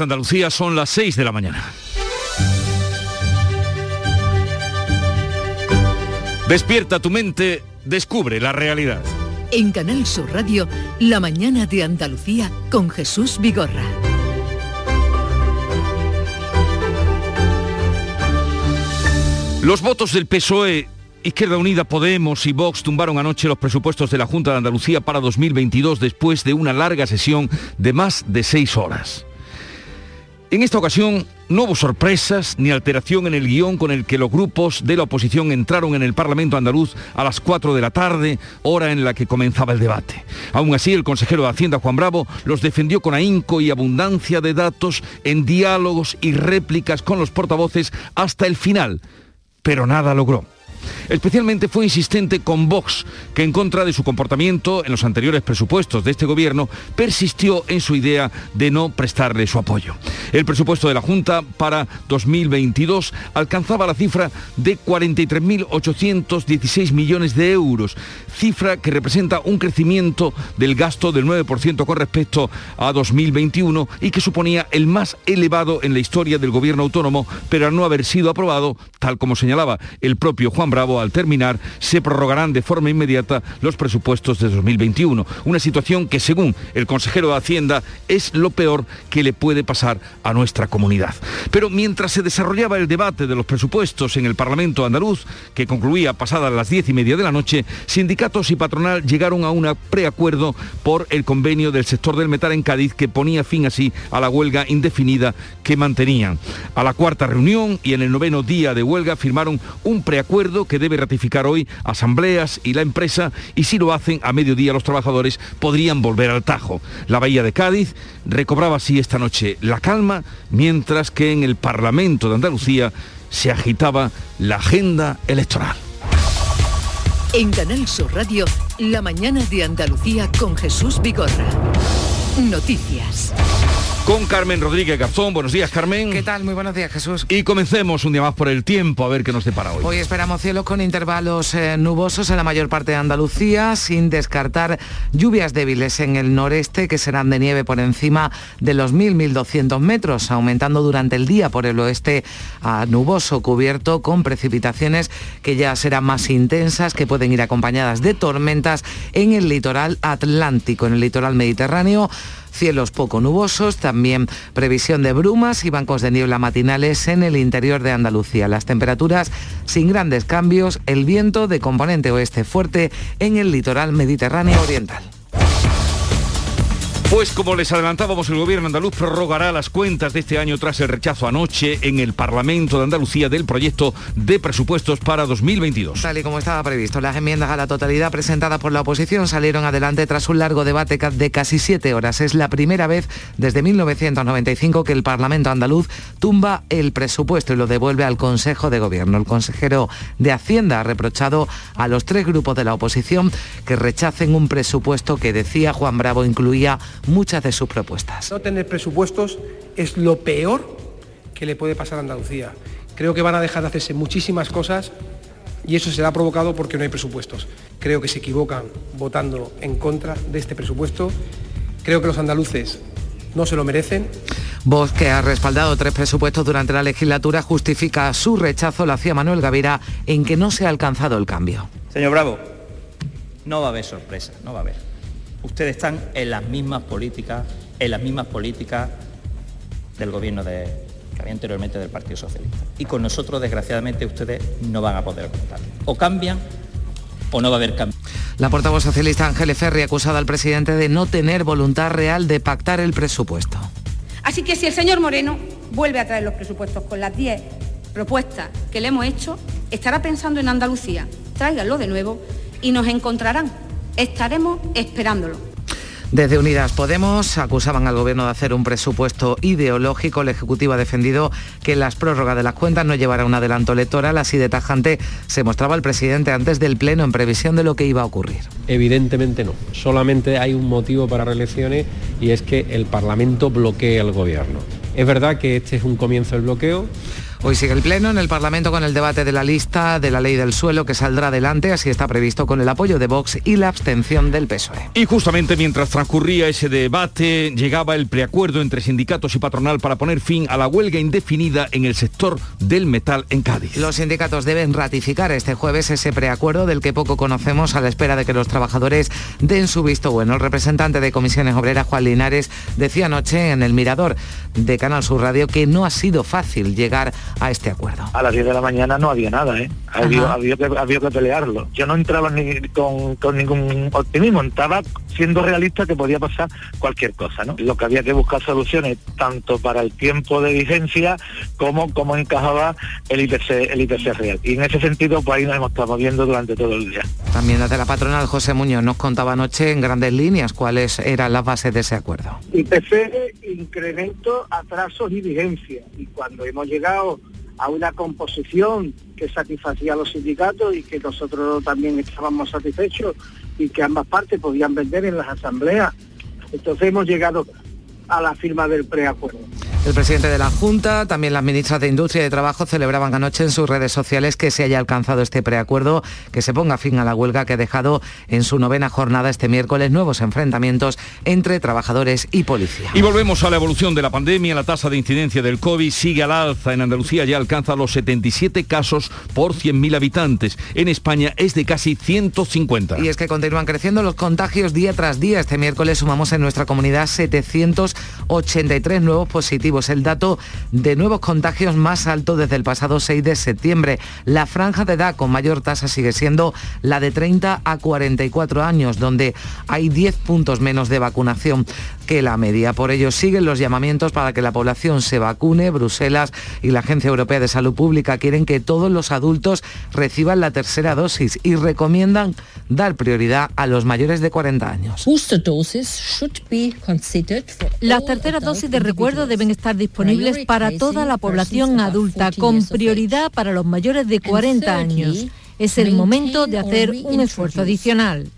Andalucía son las 6 de la mañana. Despierta tu mente, descubre la realidad. En Canal Sur Radio, La mañana de Andalucía con Jesús Vigorra. Los votos del PSOE Izquierda Unida, Podemos y Vox tumbaron anoche los presupuestos de la Junta de Andalucía para 2022 después de una larga sesión de más de seis horas. En esta ocasión no hubo sorpresas ni alteración en el guion con el que los grupos de la oposición entraron en el Parlamento andaluz a las 4 de la tarde, hora en la que comenzaba el debate. Aún así, el consejero de Hacienda, Juan Bravo, los defendió con ahínco y abundancia de datos en diálogos y réplicas con los portavoces hasta el final, pero nada logró. Especialmente fue insistente con Vox, que en contra de su comportamiento en los anteriores presupuestos de este gobierno, persistió en su idea de no prestarle su apoyo. El presupuesto de la Junta para 2022 alcanzaba la cifra de 43.816 millones de euros, cifra que representa un crecimiento del gasto del 9% con respecto a 2021 y que suponía el más elevado en la historia del gobierno autónomo, pero al no haber sido aprobado, tal como señalaba el propio Juan Bravo, al terminar, se prorrogarán de forma inmediata los presupuestos de 2021. Una situación que, según el consejero de Hacienda, es lo peor que le puede pasar a nuestra comunidad. Pero mientras se desarrollaba el debate de los presupuestos en el Parlamento andaluz, que concluía pasadas las diez y media de la noche, sindicatos y patronal llegaron a un preacuerdo por el convenio del sector del metal en Cádiz que ponía fin así a la huelga indefinida que mantenían. A la cuarta reunión y en el noveno día de huelga firmaron un preacuerdo que debe ratificar hoy asambleas y la empresa y si lo hacen a mediodía los trabajadores podrían volver al Tajo. La Bahía de Cádiz recobraba así esta noche la calma mientras que en el Parlamento de Andalucía se agitaba la agenda electoral. En Canal Sur Radio, la mañana de Andalucía con Jesús Vigorra. Noticias con Carmen Rodríguez Garzón. Buenos días, Carmen. ¿Qué tal? Muy buenos días, Jesús. Y comencemos un día más por el tiempo, a ver qué nos depara hoy. Hoy esperamos cielos con intervalos eh, nubosos en la mayor parte de Andalucía, sin descartar lluvias débiles en el noreste que serán de nieve por encima de los 1.000-1.200 metros, aumentando durante el día por el oeste a nuboso cubierto con precipitaciones que ya serán más intensas, que pueden ir acompañadas de tormentas en el litoral atlántico, en el litoral mediterráneo cielos poco nubosos, también previsión de brumas y bancos de niebla matinales en el interior de Andalucía. Las temperaturas sin grandes cambios, el viento de componente oeste fuerte en el litoral mediterráneo oriental. Pues como les adelantábamos, el gobierno andaluz prorrogará las cuentas de este año tras el rechazo anoche en el Parlamento de Andalucía del proyecto de presupuestos para 2022. Tal y como estaba previsto, las enmiendas a la totalidad presentadas por la oposición salieron adelante tras un largo debate de casi siete horas. Es la primera vez desde 1995 que el Parlamento andaluz tumba el presupuesto y lo devuelve al Consejo de Gobierno. El consejero de Hacienda ha reprochado a los tres grupos de la oposición que rechacen un presupuesto que decía Juan Bravo incluía muchas de sus propuestas. No tener presupuestos es lo peor que le puede pasar a Andalucía. Creo que van a dejar de hacerse muchísimas cosas y eso será provocado porque no hay presupuestos. Creo que se equivocan votando en contra de este presupuesto. Creo que los andaluces no se lo merecen. Voz que ha respaldado tres presupuestos durante la legislatura justifica su rechazo, lo hacía Manuel Gavira, en que no se ha alcanzado el cambio. Señor Bravo, no va a haber sorpresa, no va a haber ustedes están en las mismas políticas, en las mismas políticas del gobierno de, que había anteriormente del Partido Socialista. Y con nosotros, desgraciadamente, ustedes no van a poder contar. O cambian o no va a haber cambio. La portavoz socialista Ángeles Ferri acusada al presidente de no tener voluntad real de pactar el presupuesto. Así que si el señor Moreno vuelve a traer los presupuestos con las 10 propuestas que le hemos hecho, estará pensando en Andalucía. Tráiganlo de nuevo y nos encontrarán Estaremos esperándolo. Desde Unidas Podemos acusaban al Gobierno de hacer un presupuesto ideológico. El Ejecutivo ha defendido que las prórrogas de las cuentas no llevará un adelanto electoral. Así de tajante se mostraba el presidente antes del Pleno en previsión de lo que iba a ocurrir. Evidentemente no. Solamente hay un motivo para reelecciones y es que el Parlamento bloquee al Gobierno. Es verdad que este es un comienzo del bloqueo, Hoy sigue el Pleno en el Parlamento con el debate de la lista de la ley del suelo que saldrá adelante, así está previsto con el apoyo de Vox y la abstención del PSOE. Y justamente mientras transcurría ese debate, llegaba el preacuerdo entre sindicatos y patronal para poner fin a la huelga indefinida en el sector del metal en Cádiz. Los sindicatos deben ratificar este jueves ese preacuerdo del que poco conocemos a la espera de que los trabajadores den su visto bueno. El representante de Comisiones Obreras, Juan Linares, decía anoche en el Mirador de Canal Sur Radio que no ha sido fácil llegar a este acuerdo. A las 10 de la mañana no había nada, ¿eh? Había, había, que, había que pelearlo. Yo no entraba ni con, con ningún optimismo, entraba siendo realista que podía pasar cualquier cosa, ¿no? Lo que había que buscar soluciones tanto para el tiempo de vigencia como cómo encajaba el IPC, el IPC real. Y en ese sentido, pues ahí nos hemos estado moviendo durante todo el día. También desde la patronal José Muñoz nos contaba anoche en grandes líneas cuáles eran las bases de ese acuerdo. IPC, incremento, atrasos y vigencia. Y cuando hemos llegado a una composición que satisfacía a los sindicatos y que nosotros también estábamos satisfechos y que ambas partes podían vender en las asambleas. Entonces hemos llegado a la firma del preacuerdo. El presidente de la Junta, también las ministras de Industria y de Trabajo celebraban anoche en sus redes sociales que se haya alcanzado este preacuerdo, que se ponga fin a la huelga que ha dejado en su novena jornada este miércoles nuevos enfrentamientos entre trabajadores y policía. Y volvemos a la evolución de la pandemia. La tasa de incidencia del COVID sigue al alza. En Andalucía ya alcanza los 77 casos por 100.000 habitantes. En España es de casi 150. Y es que continúan creciendo los contagios día tras día. Este miércoles sumamos en nuestra comunidad 783 nuevos positivos el dato de nuevos contagios más alto desde el pasado 6 de septiembre. La franja de edad con mayor tasa sigue siendo la de 30 a 44 años, donde hay 10 puntos menos de vacunación que la media. Por ello siguen los llamamientos para que la población se vacune. Bruselas y la Agencia Europea de Salud Pública quieren que todos los adultos reciban la tercera dosis y recomiendan dar prioridad a los mayores de 40 años. Las terceras dosis de recuerdo deben estar disponibles para toda la población adulta, con prioridad para los mayores de 40 años. Es el momento de hacer un esfuerzo adicional.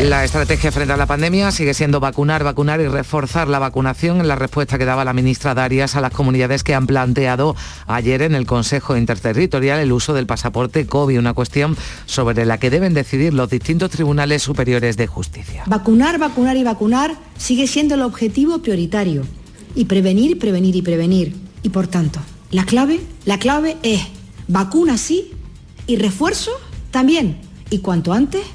La estrategia frente a la pandemia sigue siendo vacunar, vacunar y reforzar la vacunación en la respuesta que daba la ministra Darias a las comunidades que han planteado ayer en el Consejo Interterritorial el uso del pasaporte COVID, una cuestión sobre la que deben decidir los distintos tribunales superiores de justicia. Vacunar, vacunar y vacunar sigue siendo el objetivo prioritario. Y prevenir, prevenir y prevenir. Y por tanto, la clave, la clave es vacuna sí y refuerzo también, y cuanto antes,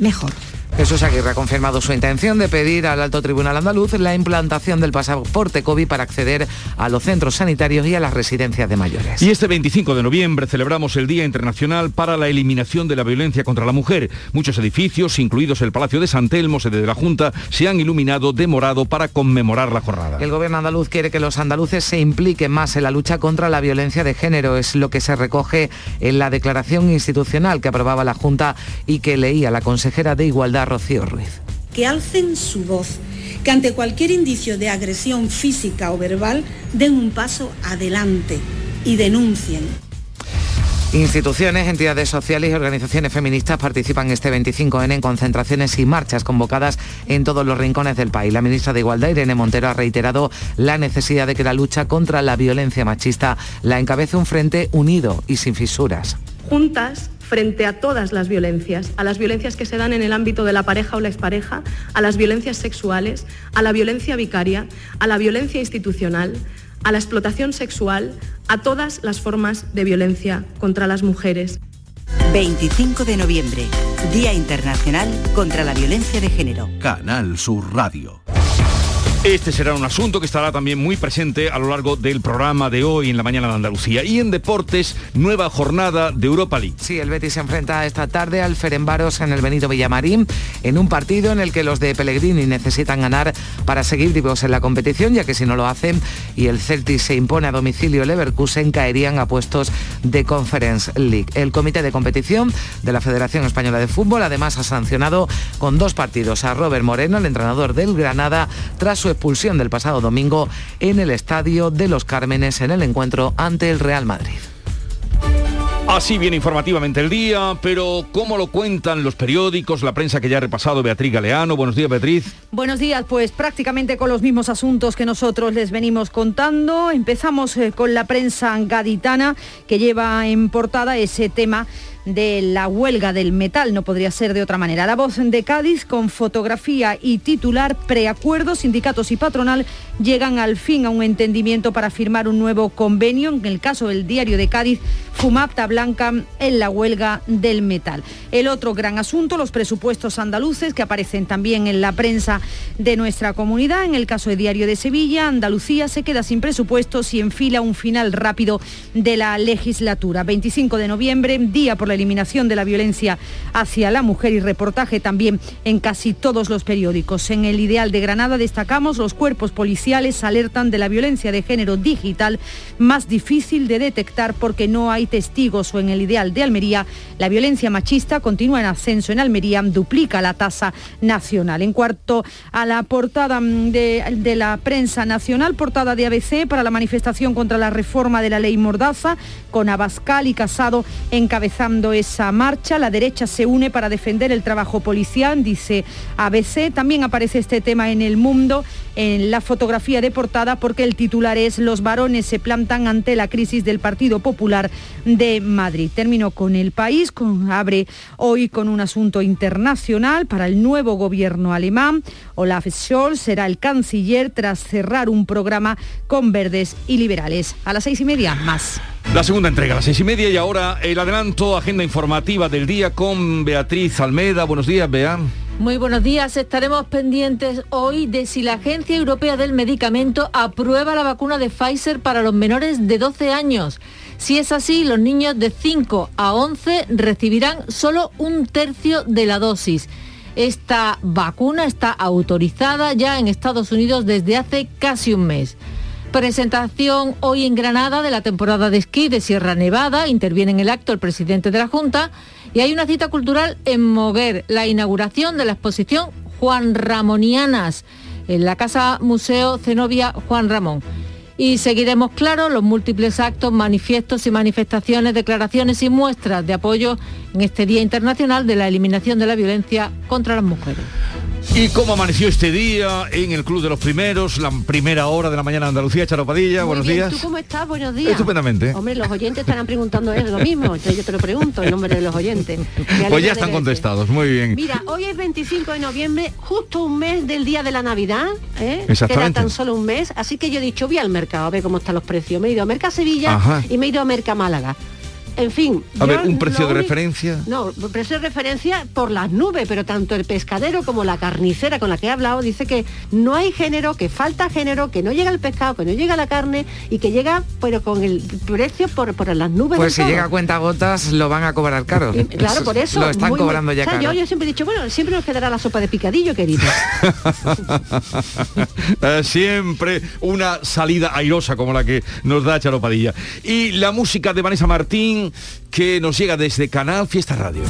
mejor. Jesús Aguirre ha confirmado su intención de pedir al Alto Tribunal Andaluz la implantación del pasaporte COVID para acceder a los centros sanitarios y a las residencias de mayores. Y este 25 de noviembre celebramos el Día Internacional para la Eliminación de la Violencia contra la Mujer. Muchos edificios, incluidos el Palacio de San Telmo, sede de la Junta, se han iluminado de morado para conmemorar la jornada. El gobierno andaluz quiere que los andaluces se impliquen más en la lucha contra la violencia de género. Es lo que se recoge en la declaración institucional que aprobaba la Junta y que leía la consejera de Igualdad Rocío Ruiz. Que alcen su voz, que ante cualquier indicio de agresión física o verbal den un paso adelante y denuncien. Instituciones, entidades sociales y organizaciones feministas participan este 25N en concentraciones y marchas convocadas en todos los rincones del país. La ministra de Igualdad, Irene Montero, ha reiterado la necesidad de que la lucha contra la violencia machista la encabece un frente unido y sin fisuras. Juntas frente a todas las violencias, a las violencias que se dan en el ámbito de la pareja o la expareja, a las violencias sexuales, a la violencia vicaria, a la violencia institucional, a la explotación sexual, a todas las formas de violencia contra las mujeres. 25 de noviembre, Día Internacional contra la Violencia de Género. Canal Sur Radio. Este será un asunto que estará también muy presente a lo largo del programa de hoy en la mañana de Andalucía. Y en deportes, nueva jornada de Europa League. Sí, el Betis se enfrenta esta tarde al Ferenbaros en el Benito Villamarín, en un partido en el que los de Pellegrini necesitan ganar para seguir vivos en la competición, ya que si no lo hacen y el Celtic se impone a domicilio Leverkusen, caerían a puestos de Conference League. El comité de competición de la Federación Española de Fútbol además ha sancionado con dos partidos a Robert Moreno, el entrenador del Granada, tras su expulsión del pasado domingo en el Estadio de los Cármenes en el encuentro ante el Real Madrid. Así viene informativamente el día, pero ¿cómo lo cuentan los periódicos, la prensa que ya ha repasado Beatriz Galeano? Buenos días, Beatriz. Buenos días, pues prácticamente con los mismos asuntos que nosotros les venimos contando. Empezamos eh, con la prensa gaditana que lleva en portada ese tema de la huelga del metal, no podría ser de otra manera. La voz de Cádiz con fotografía y titular preacuerdos, sindicatos y patronal llegan al fin a un entendimiento para firmar un nuevo convenio, en el caso del diario de Cádiz, Fumapta Blanca en la huelga del metal. El otro gran asunto, los presupuestos andaluces que aparecen también en la prensa de nuestra comunidad. En el caso del diario de Sevilla, Andalucía se queda sin presupuestos y enfila un final rápido de la legislatura. 25 de noviembre, día por la eliminación de la violencia hacia la mujer y reportaje también en casi todos los periódicos. En el Ideal de Granada destacamos los cuerpos policiales alertan de la violencia de género digital más difícil de detectar porque no hay testigos o en el Ideal de Almería la violencia machista continúa en ascenso en Almería, duplica la tasa nacional. En cuarto a la portada mm, de, de la prensa nacional, portada de ABC para la manifestación contra la reforma de la ley Mordaza, con Abascal y Casado encabezando esa marcha. La derecha se une para defender el trabajo policial, dice ABC. También aparece este tema en el mundo, en la fotografía de portada, porque el titular es Los varones se plantan ante la crisis del Partido Popular de Madrid. Termino con el país, con, abre hoy con un asunto internacional para el nuevo gobierno alemán. Olaf Scholz será el canciller tras cerrar un programa con verdes y liberales. A las seis y media, más. La segunda entrega a las seis y media y ahora el adelanto, agenda informativa del día con Beatriz Almeda. Buenos días, Bea. Muy buenos días. Estaremos pendientes hoy de si la Agencia Europea del Medicamento aprueba la vacuna de Pfizer para los menores de 12 años. Si es así, los niños de 5 a 11 recibirán solo un tercio de la dosis. Esta vacuna está autorizada ya en Estados Unidos desde hace casi un mes. Presentación hoy en Granada de la temporada de esquí de Sierra Nevada. Interviene en el acto el presidente de la Junta. Y hay una cita cultural en Moguer, la inauguración de la exposición Juan Ramonianas en la Casa Museo Zenobia Juan Ramón. Y seguiremos, claro, los múltiples actos, manifiestos y manifestaciones, declaraciones y muestras de apoyo en este Día Internacional de la Eliminación de la Violencia contra las Mujeres. ¿Y cómo amaneció este día en el Club de los Primeros, la primera hora de la mañana de Andalucía? Charopadilla, buenos bien. días. ¿Tú cómo estás? Buenos días. Estupendamente. Hombre, los oyentes estarán preguntando es lo mismo, entonces yo te lo pregunto en nombre de los oyentes. Pues ya están contestados, muy bien. Mira, hoy es 25 de noviembre, justo un mes del día de la Navidad, ¿eh? Exactamente. Queda tan solo un mes, así que yo he dicho, voy al mercado a ver cómo están los precios. Me he ido a Merca Sevilla Ajá. y me he ido a Merca Málaga. En fin. A ver, un precio de referencia. No, precio de referencia por las nubes, pero tanto el pescadero como la carnicera con la que he hablado dice que no hay género, que falta género, que no llega el pescado, que no llega la carne y que llega pero con el precio por, por las nubes. Pues si todo. llega a cuenta gotas lo van a cobrar caro. Y, Claro, por eso. Lo están muy, muy- cobrando ya o sea, caro. yo, yo siempre he dicho, bueno, siempre nos quedará la sopa de picadillo, querido. Eh, siempre una salida airosa como la que nos da Charopadilla. Y la música de Vanessa Martín que nos llega desde Canal Fiesta Radio.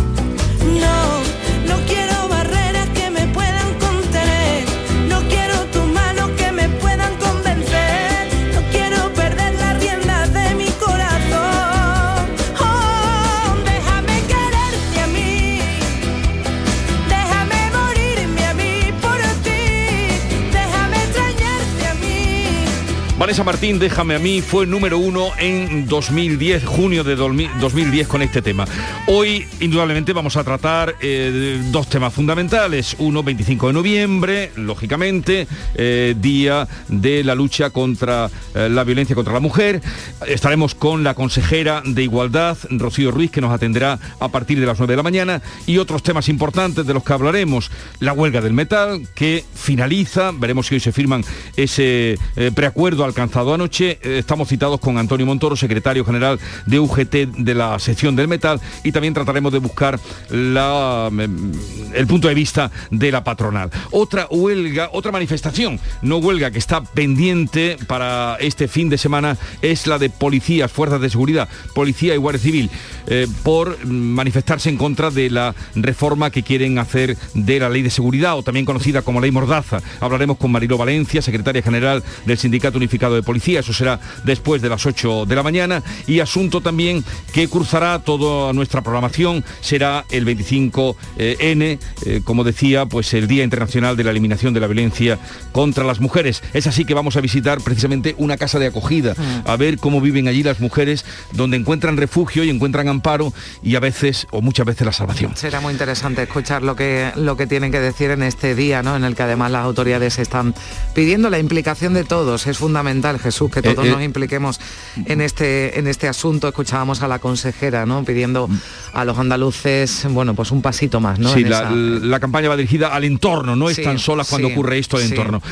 Vanessa Martín, déjame a mí, fue número uno en 2010, junio de 2010 con este tema. Hoy, indudablemente, vamos a tratar eh, dos temas fundamentales. Uno, 25 de noviembre, lógicamente, eh, día de la lucha contra eh, la violencia contra la mujer. Estaremos con la consejera de Igualdad, Rocío Ruiz, que nos atenderá a partir de las 9 de la mañana. Y otros temas importantes de los que hablaremos. La huelga del metal, que finaliza. Veremos si hoy se firman ese preacuerdo alcanzado anoche. Eh, estamos citados con Antonio Montoro, secretario general de UGT de la sección del metal. Y también trataremos de buscar la, mm, el punto de vista de la patronal. Otra huelga, otra manifestación, no huelga que está pendiente para este fin de semana es la de policías, fuerzas de seguridad, policía y guardia civil, eh, por manifestarse en contra de la reforma que quieren hacer de la ley de seguridad o también conocida como ley Mordaza. Hablaremos con Mariló Valencia, secretaria general del Sindicato Unificado de policía, eso será después de las 8 de la mañana. Y asunto también que cruzará toda nuestra programación será el 25N, eh, como decía, pues el Día Internacional de la Eliminación de la Violencia contra las Mujeres. Es así que vamos a visitar precisamente una casa de acogida, Mm. a ver cómo viven allí las mujeres, donde encuentran refugio y encuentran amparo y a veces, o muchas veces, la salvación. Será muy interesante escuchar lo que, lo que tienen que decir en este día, ¿no? En el que además las autoridades están pidiendo la implicación de todos. Es fundamental, Jesús, que todos Eh, eh. nos impliquemos en este, en este asunto. Escuchábamos a la consejera, ¿no? Pidiendo a los andaluces, bueno, pues un pasito más, ¿no? Sí, En la, esa- la campaña va dirigida al entorno, no Sí, están solas cuando sí, ocurre esto al sí. entorno.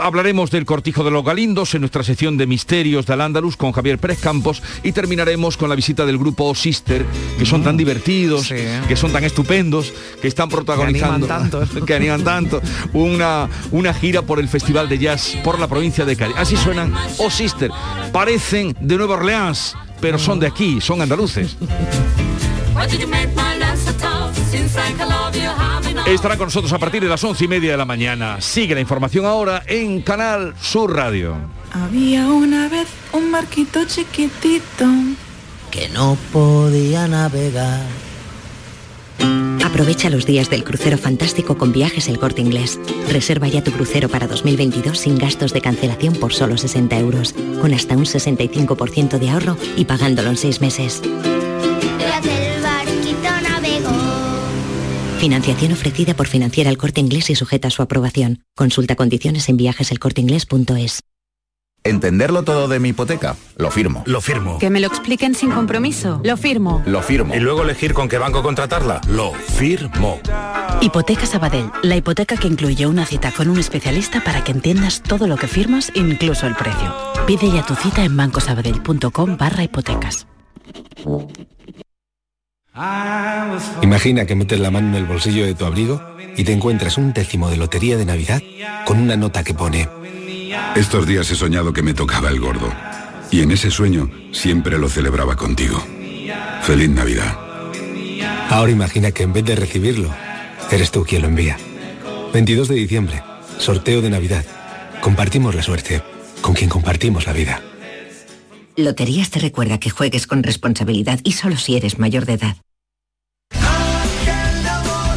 Hablaremos del cortijo de los galindos en nuestra sección de misterios del Andaluz con Javier Pérez Campos y terminaremos con la visita del grupo Sister, que son Mm. tan divertidos, que son tan estupendos, que están protagonizando, animan tanto. que animan tanto, una, una gira por el Festival de Jazz por la provincia de Cádiz. Así suenan Oh Sister, parecen de Nueva Orleans, pero son de aquí, son andaluces. Estará con nosotros a partir de las once y media de la mañana. Sigue la información ahora en Canal Sur Radio. Había una vez un barquito chiquitito. que no podía navegar. Aprovecha los días del crucero fantástico con viajes El Corte Inglés. Reserva ya tu crucero para 2022 sin gastos de cancelación por solo 60 euros, con hasta un 65% de ahorro y pagándolo en seis meses. el barquito navegó. Financiación ofrecida por Financiera El Corte Inglés y sujeta a su aprobación. Consulta condiciones en viajeselcorteinglés.es. ¿Entenderlo todo de mi hipoteca? Lo firmo. Lo firmo. Que me lo expliquen sin compromiso. Lo firmo. Lo firmo. Y luego elegir con qué banco contratarla. Lo firmo. Hipoteca Sabadell, la hipoteca que incluye una cita con un especialista para que entiendas todo lo que firmas, incluso el precio. Pide ya tu cita en bancosabadell.com barra hipotecas. Imagina que metes la mano en el bolsillo de tu abrigo y te encuentras un décimo de lotería de Navidad con una nota que pone Estos días he soñado que me tocaba el gordo. Y en ese sueño siempre lo celebraba contigo. Feliz Navidad. Ahora imagina que en vez de recibirlo, eres tú quien lo envía. 22 de diciembre, sorteo de Navidad. Compartimos la suerte con quien compartimos la vida. Loterías te recuerda que juegues con responsabilidad y solo si eres mayor de edad.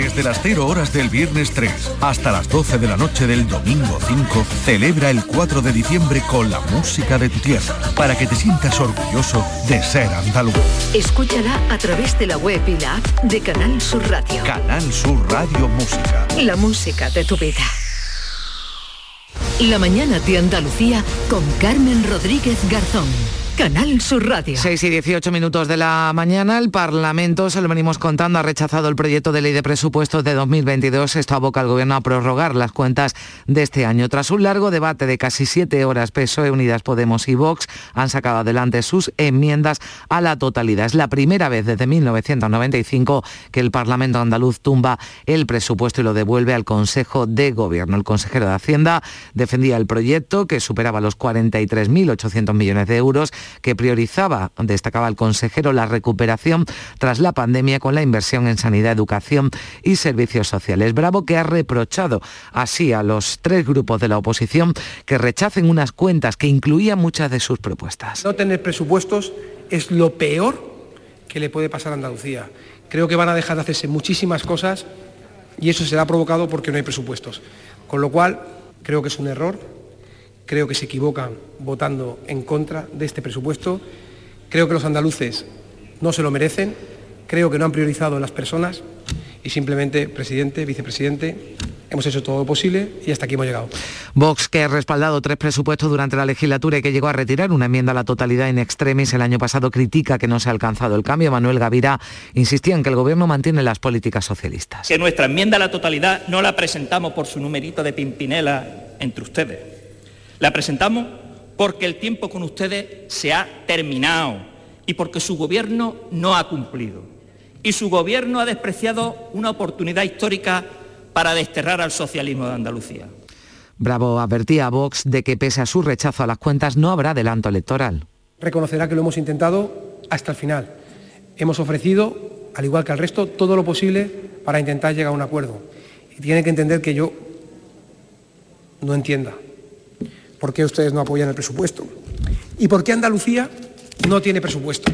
Desde las 0 horas del viernes 3 hasta las 12 de la noche del domingo 5, celebra el 4 de diciembre con la música de tu tierra, para que te sientas orgulloso de ser andaluz. Escúchala a través de la web y la app de Canal Sur Radio. Canal Sur Radio Música. La música de tu vida. La mañana de Andalucía con Carmen Rodríguez Garzón. Canal Sur Radio. 6 y 18 minutos de la mañana, el Parlamento, se lo venimos contando, ha rechazado el proyecto de ley de presupuestos de 2022. Esto aboca al Gobierno a prorrogar las cuentas de este año. Tras un largo debate de casi siete horas, PSOE, Unidas Podemos y Vox han sacado adelante sus enmiendas a la totalidad. Es la primera vez desde 1995 que el Parlamento andaluz tumba el presupuesto y lo devuelve al Consejo de Gobierno. El consejero de Hacienda defendía el proyecto que superaba los 43.800 millones de euros que priorizaba, destacaba el consejero, la recuperación tras la pandemia con la inversión en sanidad, educación y servicios sociales. Bravo que ha reprochado así a los tres grupos de la oposición que rechacen unas cuentas que incluían muchas de sus propuestas. No tener presupuestos es lo peor que le puede pasar a Andalucía. Creo que van a dejar de hacerse muchísimas cosas y eso será provocado porque no hay presupuestos. Con lo cual, creo que es un error, creo que se equivocan votando en contra de este presupuesto, creo que los andaluces no se lo merecen, creo que no han priorizado a las personas y simplemente, presidente, vicepresidente, hemos hecho todo lo posible y hasta aquí hemos llegado. Vox, que ha respaldado tres presupuestos durante la legislatura y que llegó a retirar una enmienda a la totalidad en extremis el año pasado, critica que no se ha alcanzado el cambio. Manuel Gavira insistía en que el gobierno mantiene las políticas socialistas. Que nuestra enmienda a la totalidad no la presentamos por su numerito de pimpinela entre ustedes. La presentamos porque el tiempo con ustedes se ha terminado y porque su gobierno no ha cumplido. Y su gobierno ha despreciado una oportunidad histórica para desterrar al socialismo de Andalucía. Bravo advertía a Vox de que pese a su rechazo a las cuentas no habrá adelanto electoral. Reconocerá que lo hemos intentado hasta el final. Hemos ofrecido, al igual que al resto, todo lo posible para intentar llegar a un acuerdo. Y tiene que entender que yo no entienda por qué ustedes no apoyan el presupuesto y por qué Andalucía no tiene presupuesto.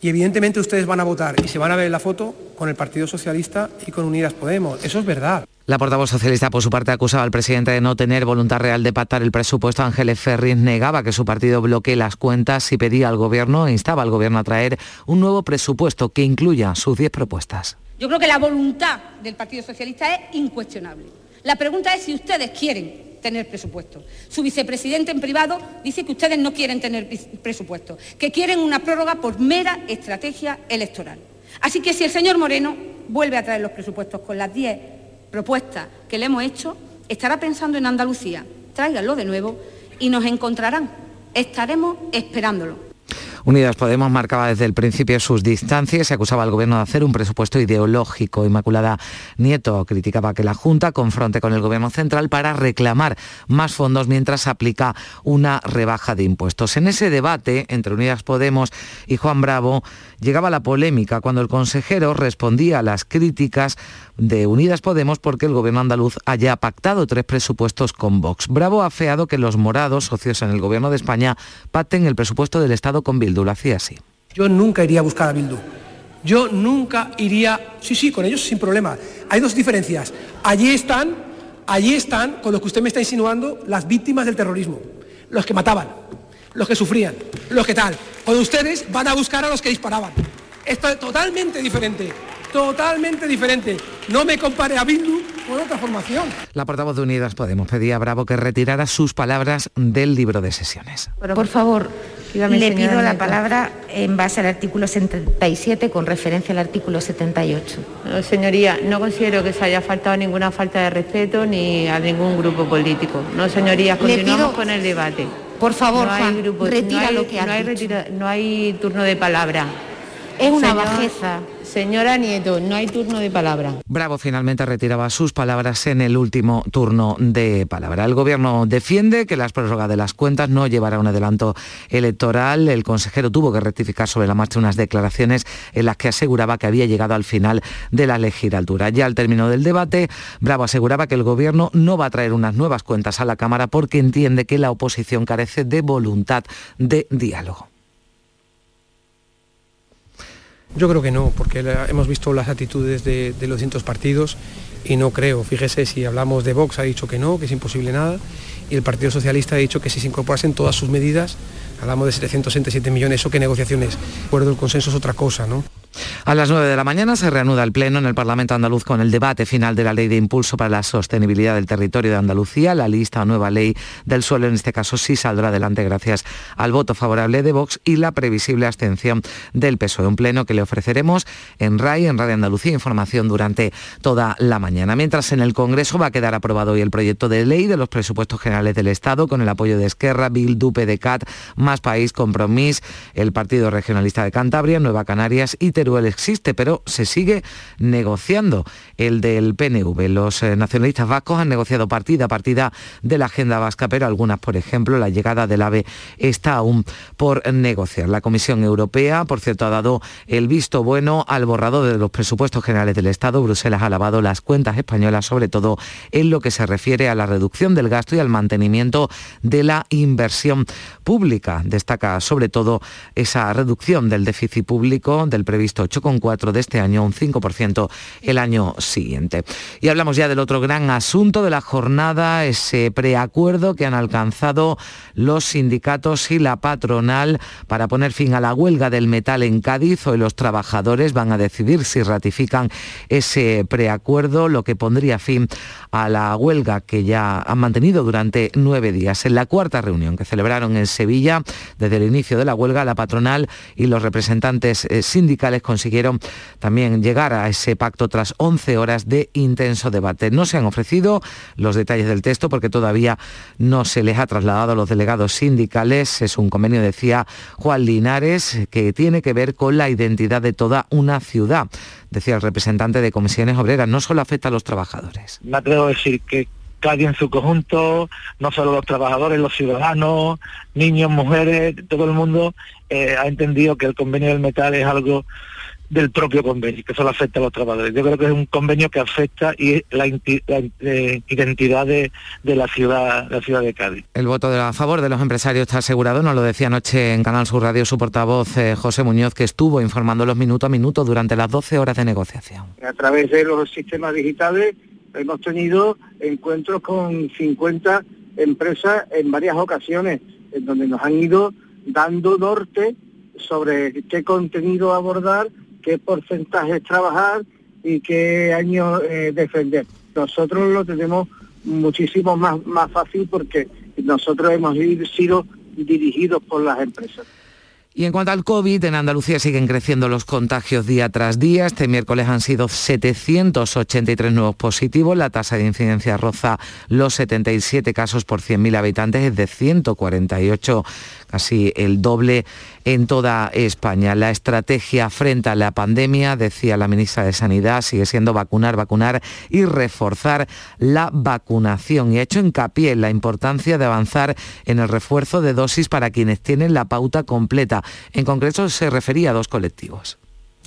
Y evidentemente ustedes van a votar y se van a ver en la foto con el Partido Socialista y con Unidas Podemos. Eso es verdad. La portavoz socialista, por su parte, acusaba al presidente de no tener voluntad real de pactar el presupuesto. Ángeles Ferris negaba que su partido bloquee las cuentas y pedía al gobierno e instaba al gobierno a traer un nuevo presupuesto que incluya sus 10 propuestas. Yo creo que la voluntad del Partido Socialista es incuestionable. La pregunta es si ustedes quieren tener presupuesto. Su vicepresidente en privado dice que ustedes no quieren tener presupuesto, que quieren una prórroga por mera estrategia electoral. Así que si el señor Moreno vuelve a traer los presupuestos con las 10 propuestas que le hemos hecho, estará pensando en Andalucía. Tráiganlo de nuevo y nos encontrarán. Estaremos esperándolo. Unidas Podemos marcaba desde el principio sus distancias y acusaba al gobierno de hacer un presupuesto ideológico. Inmaculada Nieto criticaba que la Junta confronte con el gobierno central para reclamar más fondos mientras aplica una rebaja de impuestos. En ese debate entre Unidas Podemos y Juan Bravo llegaba la polémica cuando el consejero respondía a las críticas de Unidas Podemos porque el gobierno andaluz haya pactado tres presupuestos con Vox. Bravo ha feado que los morados, socios en el gobierno de España, pacten el presupuesto del Estado con Bildu. Lo hacía así. Yo nunca iría a buscar a Bildu. Yo nunca iría, sí, sí, con ellos sin problema. Hay dos diferencias. Allí están, allí están, con lo que usted me está insinuando, las víctimas del terrorismo. Los que mataban, los que sufrían, los que tal. Cuando ustedes van a buscar a los que disparaban. Esto es totalmente diferente totalmente diferente. No me compare a Bildu con otra formación. La portavoz de Unidas Podemos pedía a Bravo que retirara sus palabras del libro de sesiones. Por favor, le pido la palabra en base al artículo 77 con referencia al artículo 78. señoría, no considero que se haya faltado ninguna falta de respeto ni a ningún grupo político. No, señorías, continuamos con el debate. Por favor, Juan, retira lo que ha no hay, no hay turno de palabra. Es una bajeza. Señora Nieto, no hay turno de palabra. Bravo finalmente retiraba sus palabras en el último turno de palabra. El gobierno defiende que las prórrogas de las cuentas no llevará un adelanto electoral. El consejero tuvo que rectificar sobre la marcha unas declaraciones en las que aseguraba que había llegado al final de la legislatura. Ya al término del debate, Bravo aseguraba que el gobierno no va a traer unas nuevas cuentas a la Cámara porque entiende que la oposición carece de voluntad de diálogo. Yo creo que no, porque hemos visto las actitudes de, los distintos partidos y no creo. Fíjese, si hablamos de Vox ha dicho que no, que es imposible nada, y el Partido Socialista ha dicho que si se incorporasen todas sus medidas, hablamos de 767 millones, ¿eso qué negociaciones? De acuerdo, el consenso es otra cosa, ¿no? A las 9 de la mañana se reanuda el Pleno en el Parlamento andaluz con el debate final de la Ley de Impulso para la Sostenibilidad del Territorio de Andalucía. La lista o nueva ley del suelo, en este caso, sí saldrá adelante gracias al voto favorable de Vox y la previsible abstención del PSOE. Un pleno que le ofreceremos en RAI, en Radio Andalucía, información durante toda la mañana. Mientras en el Congreso va a quedar aprobado hoy el proyecto de ley de los presupuestos generales del Estado con el apoyo de Esquerra, Bildu, PDCAT, Más País, Compromís, el Partido Regionalista de Cantabria, Nueva Canarias y Teruel existe, pero se sigue negociando el del PNV. Los eh, nacionalistas vascos han negociado partida a partida de la agenda vasca, pero algunas, por ejemplo, la llegada del AVE está aún por negociar. La Comisión Europea, por cierto, ha dado el visto bueno al borrador de los presupuestos generales del Estado. Bruselas ha lavado las cuentas españolas, sobre todo en lo que se refiere a la reducción del gasto y al mantenimiento de la inversión pública. Destaca sobre todo esa reducción del déficit público del previsto 8,4 de este año, un 5% el año siguiente. Y hablamos ya del otro gran asunto de la jornada, ese preacuerdo que han alcanzado los sindicatos y la patronal para poner fin a la huelga del metal en Cádiz. Hoy los trabajadores van a decidir si ratifican ese preacuerdo, lo que pondría fin a la huelga que ya han mantenido durante nueve días. En la cuarta reunión que celebraron en Sevilla, Desde el inicio de la huelga, la patronal y los representantes eh, sindicales consiguieron también llegar a ese pacto tras 11 horas de intenso debate. No se han ofrecido los detalles del texto porque todavía no se les ha trasladado a los delegados sindicales. Es un convenio, decía Juan Linares, que tiene que ver con la identidad de toda una ciudad, decía el representante de comisiones obreras. No solo afecta a los trabajadores. Me atrevo a decir que Cádiz en su conjunto, no solo los trabajadores, los ciudadanos, niños, mujeres, todo el mundo eh, ha entendido que el convenio del metal es algo del propio convenio, que solo afecta a los trabajadores. Yo creo que es un convenio que afecta y la, eh, identidad de, la ciudad, la ciudad de Cádiz. El voto a favor de los empresarios está asegurado, nos lo decía anoche en Canal Sur Radio su portavoz eh, José Muñoz, que estuvo informando los minuto a minuto durante las 12 horas de negociación. A través de los sistemas digitales hemos tenido encuentros con 50 empresas en varias ocasiones, en donde nos han ido dando norte sobre qué contenido abordar qué porcentajes trabajar y qué año eh, defender. Nosotros lo tenemos muchísimo más, más fácil porque nosotros hemos sido dirigidos por las empresas. Y en cuanto al COVID, en Andalucía siguen creciendo los contagios día tras día. Este miércoles han sido 783 nuevos positivos. La tasa de incidencia roza los 77 casos por 100.000 habitantes, es de 148 casi el doble en toda España. La estrategia frente a la pandemia, decía la ministra de Sanidad, sigue siendo vacunar, vacunar y reforzar la vacunación. Y ha hecho hincapié en la importancia de avanzar en el refuerzo de dosis para quienes tienen la pauta completa. En concreto se refería a dos colectivos.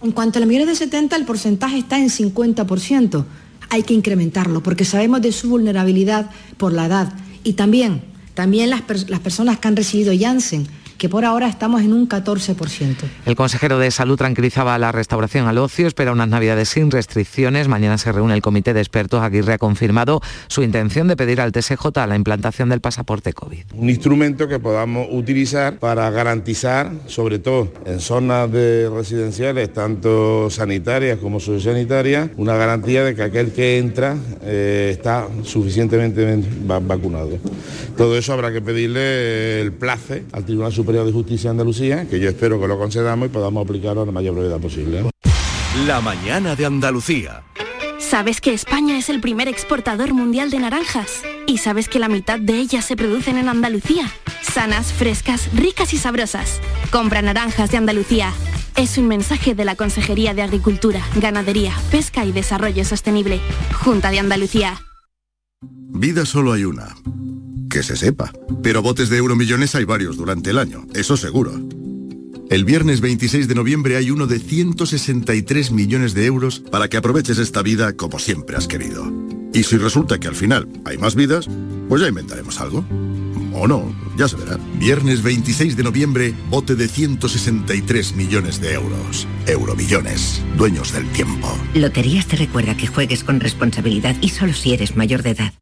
En cuanto a la mayores de 70, el porcentaje está en 50%. Hay que incrementarlo porque sabemos de su vulnerabilidad por la edad y también también las, las personas que han recibido Janssen que por ahora estamos en un 14%. El consejero de Salud tranquilizaba la restauración al ocio, espera unas navidades sin restricciones. Mañana se reúne el comité de expertos. Aguirre ha confirmado su intención de pedir al TSJ la implantación del pasaporte COVID. Un instrumento que podamos utilizar para garantizar, sobre todo en zonas de residenciales, tanto sanitarias como sociosanitarias, una garantía de que aquel que entra eh, está suficientemente vacunado. Todo eso habrá que pedirle el place al Tribunal Superior de Justicia de Andalucía, que yo espero que lo concedamos y podamos aplicarlo a la mayor brevedad posible. La mañana de Andalucía. ¿Sabes que España es el primer exportador mundial de naranjas? ¿Y sabes que la mitad de ellas se producen en Andalucía? Sanas, frescas, ricas y sabrosas. Compra naranjas de Andalucía. Es un mensaje de la Consejería de Agricultura, Ganadería, Pesca y Desarrollo Sostenible. Junta de Andalucía. Vida solo hay una que se sepa. Pero botes de euromillones hay varios durante el año, eso seguro. El viernes 26 de noviembre hay uno de 163 millones de euros para que aproveches esta vida como siempre has querido. Y si resulta que al final hay más vidas, pues ya inventaremos algo. O no, ya se verá. Viernes 26 de noviembre, bote de 163 millones de euros. Euromillones, dueños del tiempo. Loterías te recuerda que juegues con responsabilidad y solo si eres mayor de edad.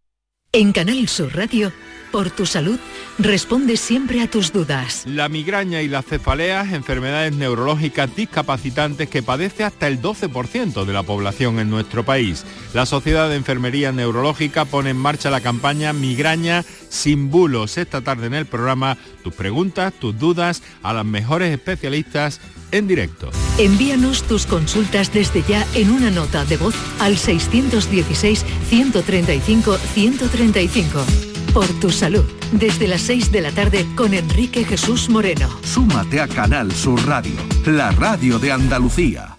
En Canal Sur Radio por tu salud, responde siempre a tus dudas. La migraña y las cefaleas, enfermedades neurológicas discapacitantes que padece hasta el 12% de la población en nuestro país. La Sociedad de Enfermería Neurológica pone en marcha la campaña Migraña sin bulos. Esta tarde en el programa, tus preguntas, tus dudas a las mejores especialistas en directo. Envíanos tus consultas desde ya en una nota de voz al 616 135 135 por tu salud. Desde las 6 de la tarde con Enrique Jesús Moreno. Súmate a Canal Sur Radio, la radio de Andalucía.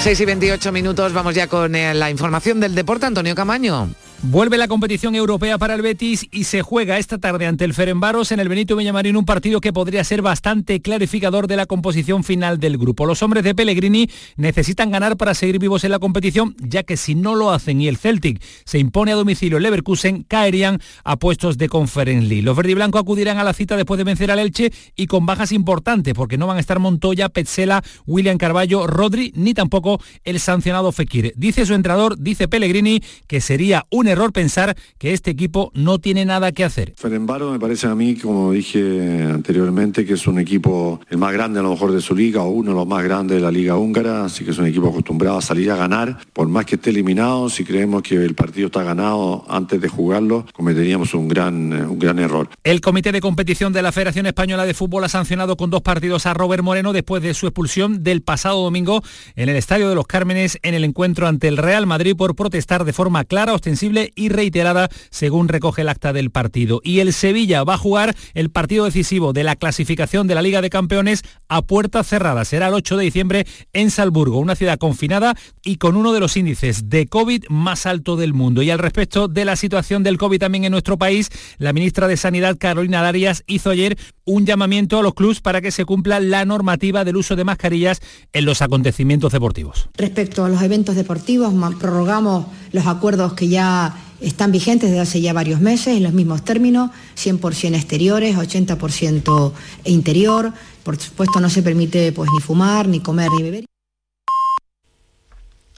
6 y 28 minutos, vamos ya con eh, la información del deporte. Antonio Camaño. Vuelve la competición europea para el Betis y se juega esta tarde ante el Ferenbaros en el Benito Villamarín un partido que podría ser bastante clarificador de la composición final del grupo. Los hombres de Pellegrini necesitan ganar para seguir vivos en la competición, ya que si no lo hacen y el Celtic se impone a domicilio Leverkusen, caerían a puestos de Conference League. Los verdiblanco acudirán a la cita después de vencer al Elche y con bajas importantes, porque no van a estar Montoya, Petzela, William Carballo, Rodri, ni tampoco el sancionado Fekir. Dice su entrenador, dice Pellegrini, que sería un error pensar que este equipo no tiene nada que hacer. Ferenbaro me parece a mí, como dije anteriormente, que es un equipo el más grande a lo mejor de su liga o uno de los más grandes de la liga húngara, así que es un equipo acostumbrado a salir a ganar, por más que esté eliminado, si creemos que el partido está ganado antes de jugarlo, cometeríamos un gran, un gran error. El comité de competición de la Federación Española de Fútbol ha sancionado con dos partidos a Robert Moreno después de su expulsión del pasado domingo en el Estadio de los Cármenes en el encuentro ante el Real Madrid por protestar de forma clara, ostensible y reiterada, según recoge el acta del partido. Y el Sevilla va a jugar el partido decisivo de la clasificación de la Liga de Campeones a puerta cerrada. Será el 8 de diciembre en Salzburgo, una ciudad confinada y con uno de los índices de COVID más alto del mundo. Y al respecto de la situación del COVID también en nuestro país, la ministra de Sanidad, Carolina Darias, hizo ayer un llamamiento a los clubes para que se cumpla la normativa del uso de mascarillas en los acontecimientos deportivos. Respecto a los eventos deportivos, prorrogamos los acuerdos que ya están vigentes desde hace ya varios meses en los mismos términos, 100% exteriores, 80% interior. Por supuesto no se permite pues ni fumar, ni comer, ni beber.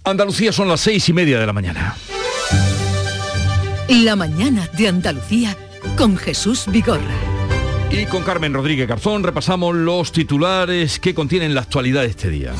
Andalucía son las seis y media de la mañana. La mañana de Andalucía con Jesús Vigorra. Y con Carmen Rodríguez Garzón repasamos los titulares que contienen la actualidad de este día.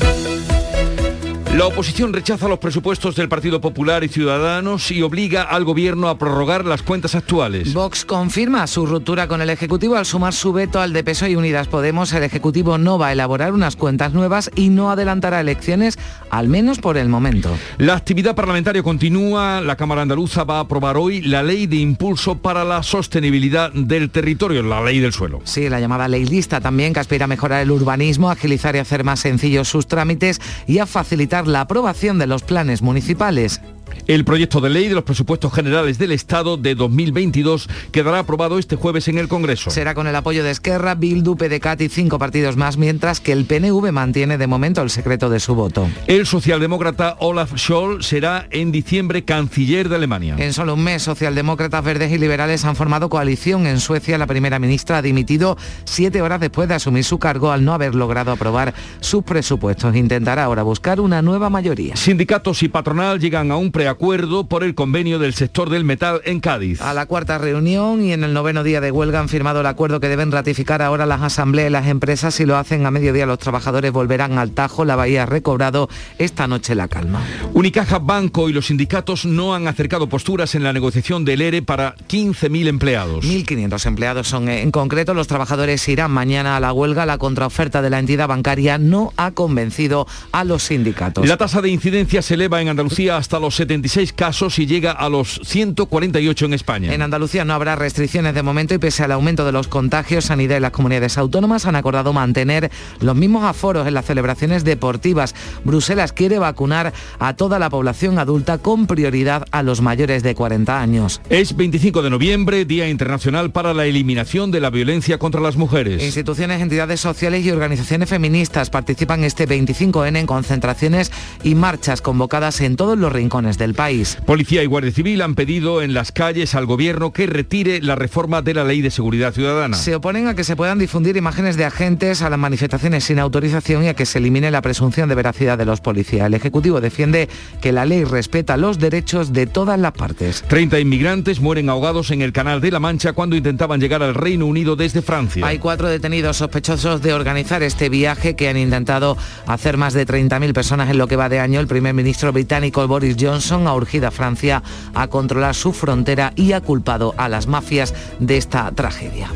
La oposición rechaza los presupuestos del Partido Popular y Ciudadanos y obliga al Gobierno a prorrogar las cuentas actuales. Vox confirma su ruptura con el Ejecutivo al sumar su veto al de PSOE y Unidas Podemos. El Ejecutivo no va a elaborar unas cuentas nuevas y no adelantará elecciones, al menos por el momento. La actividad parlamentaria continúa. La Cámara Andaluza va a aprobar hoy la Ley de Impulso para la Sostenibilidad del Territorio, la Ley del Suelo. Sí, la llamada Ley Lista también, que aspira a mejorar el urbanismo, agilizar y hacer más sencillos sus trámites y a facilitar la aprobación de los planes municipales. El proyecto de ley de los presupuestos generales del Estado de 2022 quedará aprobado este jueves en el Congreso. Será con el apoyo de Esquerra, Bildu, PDCAT y cinco partidos más, mientras que el PNV mantiene de momento el secreto de su voto. El socialdemócrata Olaf Scholz será en diciembre canciller de Alemania. En solo un mes, socialdemócratas, verdes y liberales han formado coalición en Suecia. La primera ministra ha dimitido siete horas después de asumir su cargo al no haber logrado aprobar sus presupuestos. Intentará ahora buscar una nueva mayoría. Sindicatos y patronal llegan a un preacuerdo por el convenio del sector del metal en Cádiz. A la cuarta reunión y en el noveno día de huelga han firmado el acuerdo que deben ratificar ahora las asambleas y las empresas. Si lo hacen a mediodía los trabajadores volverán al Tajo. La Bahía ha recobrado esta noche la calma. Unicaja Banco y los sindicatos no han acercado posturas en la negociación del ERE para 15.000 empleados. 1.500 empleados son en concreto. Los trabajadores irán mañana a la huelga. La contraoferta de la entidad bancaria no ha convencido a los sindicatos. La tasa de incidencia se eleva en Andalucía hasta los 76 casos y llega a los 148 en España. En Andalucía no habrá restricciones de momento y pese al aumento de los contagios, Sanidad y las comunidades autónomas han acordado mantener los mismos aforos en las celebraciones deportivas. Bruselas quiere vacunar a toda la población adulta con prioridad a los mayores de 40 años. Es 25 de noviembre, Día Internacional para la Eliminación de la Violencia contra las Mujeres. Instituciones, entidades sociales y organizaciones feministas participan este 25N en concentraciones y marchas convocadas en todos los rincones del país. Policía y Guardia Civil han pedido en las calles al gobierno que retire la reforma de la Ley de Seguridad Ciudadana. Se oponen a que se puedan difundir imágenes de agentes a las manifestaciones sin autorización y a que se elimine la presunción de veracidad de los policías. El Ejecutivo defiende que la ley respeta los derechos de todas las partes. 30 inmigrantes mueren ahogados en el Canal de la Mancha cuando intentaban llegar al Reino Unido desde Francia. Hay cuatro detenidos sospechosos de organizar este viaje que han intentado hacer más de 30.000 personas en lo que va de año. El primer ministro británico Boris Johnson ha urgido a Francia a controlar su frontera y ha culpado a las mafias de esta tragedia.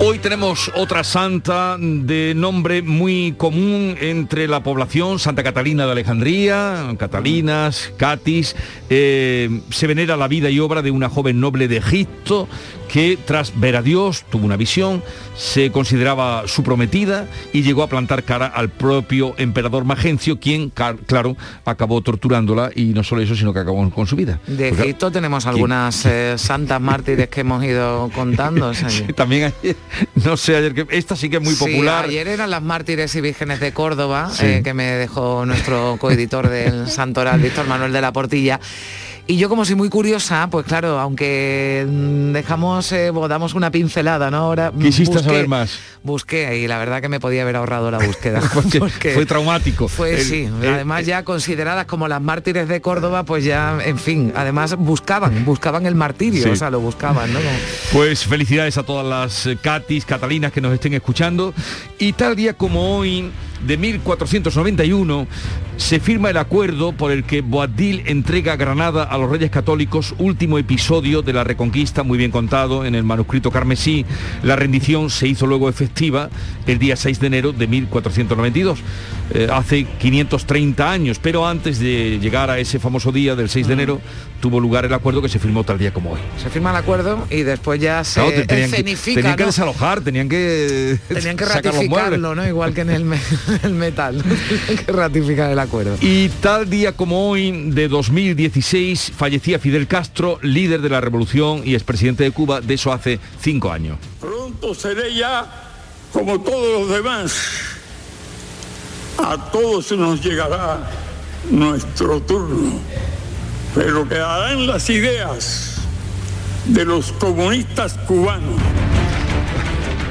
Hoy tenemos otra santa de nombre muy común entre la población, Santa Catalina de Alejandría, Catalinas, Catis. Eh, se venera la vida y obra de una joven noble de Egipto que tras ver a Dios tuvo una visión, se consideraba su prometida y llegó a plantar cara al propio emperador Magencio, quien, claro, acabó torturándola y no solo eso, sino que acabó con su vida. De Egipto tenemos algunas eh, santas mártires que hemos ido contando. sí, también ayer, no sé, ayer que esta sí que es muy popular. Ayer eran las mártires y vírgenes de Córdoba, eh, que me dejó nuestro coeditor del Santoral, Víctor Manuel de la Portilla. Y yo como soy muy curiosa, pues claro, aunque mm, dejamos damos, eh, damos una pincelada, ¿no? Ahora quisiste saber más. Busqué y la verdad que me podía haber ahorrado la búsqueda. porque, fue traumático. Fue sí. además ya consideradas como las mártires de Córdoba, pues ya, en fin, además buscaban, buscaban el martirio, o sea, lo buscaban, ¿no? Pues felicidades a todas las Catis, Catalinas que nos estén escuchando. Y tal día como hoy, de 1491 se firma el acuerdo por el que Boabdil entrega Granada a los Reyes Católicos, último episodio de la Reconquista, muy bien contado en el manuscrito carmesí. La rendición se hizo luego efectiva el día 6 de enero de 1492, eh, hace 530 años, pero antes de llegar a ese famoso día del 6 de enero, tuvo lugar el acuerdo que se firmó tal día como hoy. Se firma el acuerdo y después ya se tenían, que, tenían que desalojar, tenían que tenían que ratificarlo, ¿no? Igual que en el, el metal, que ratificar el acuerdo. Y tal día como hoy de 2016 fallecía Fidel Castro, líder de la revolución y expresidente de Cuba, de eso hace cinco años. Pronto seré ya como todos los demás. A todos nos llegará nuestro turno pero quedarán las ideas de los comunistas cubanos.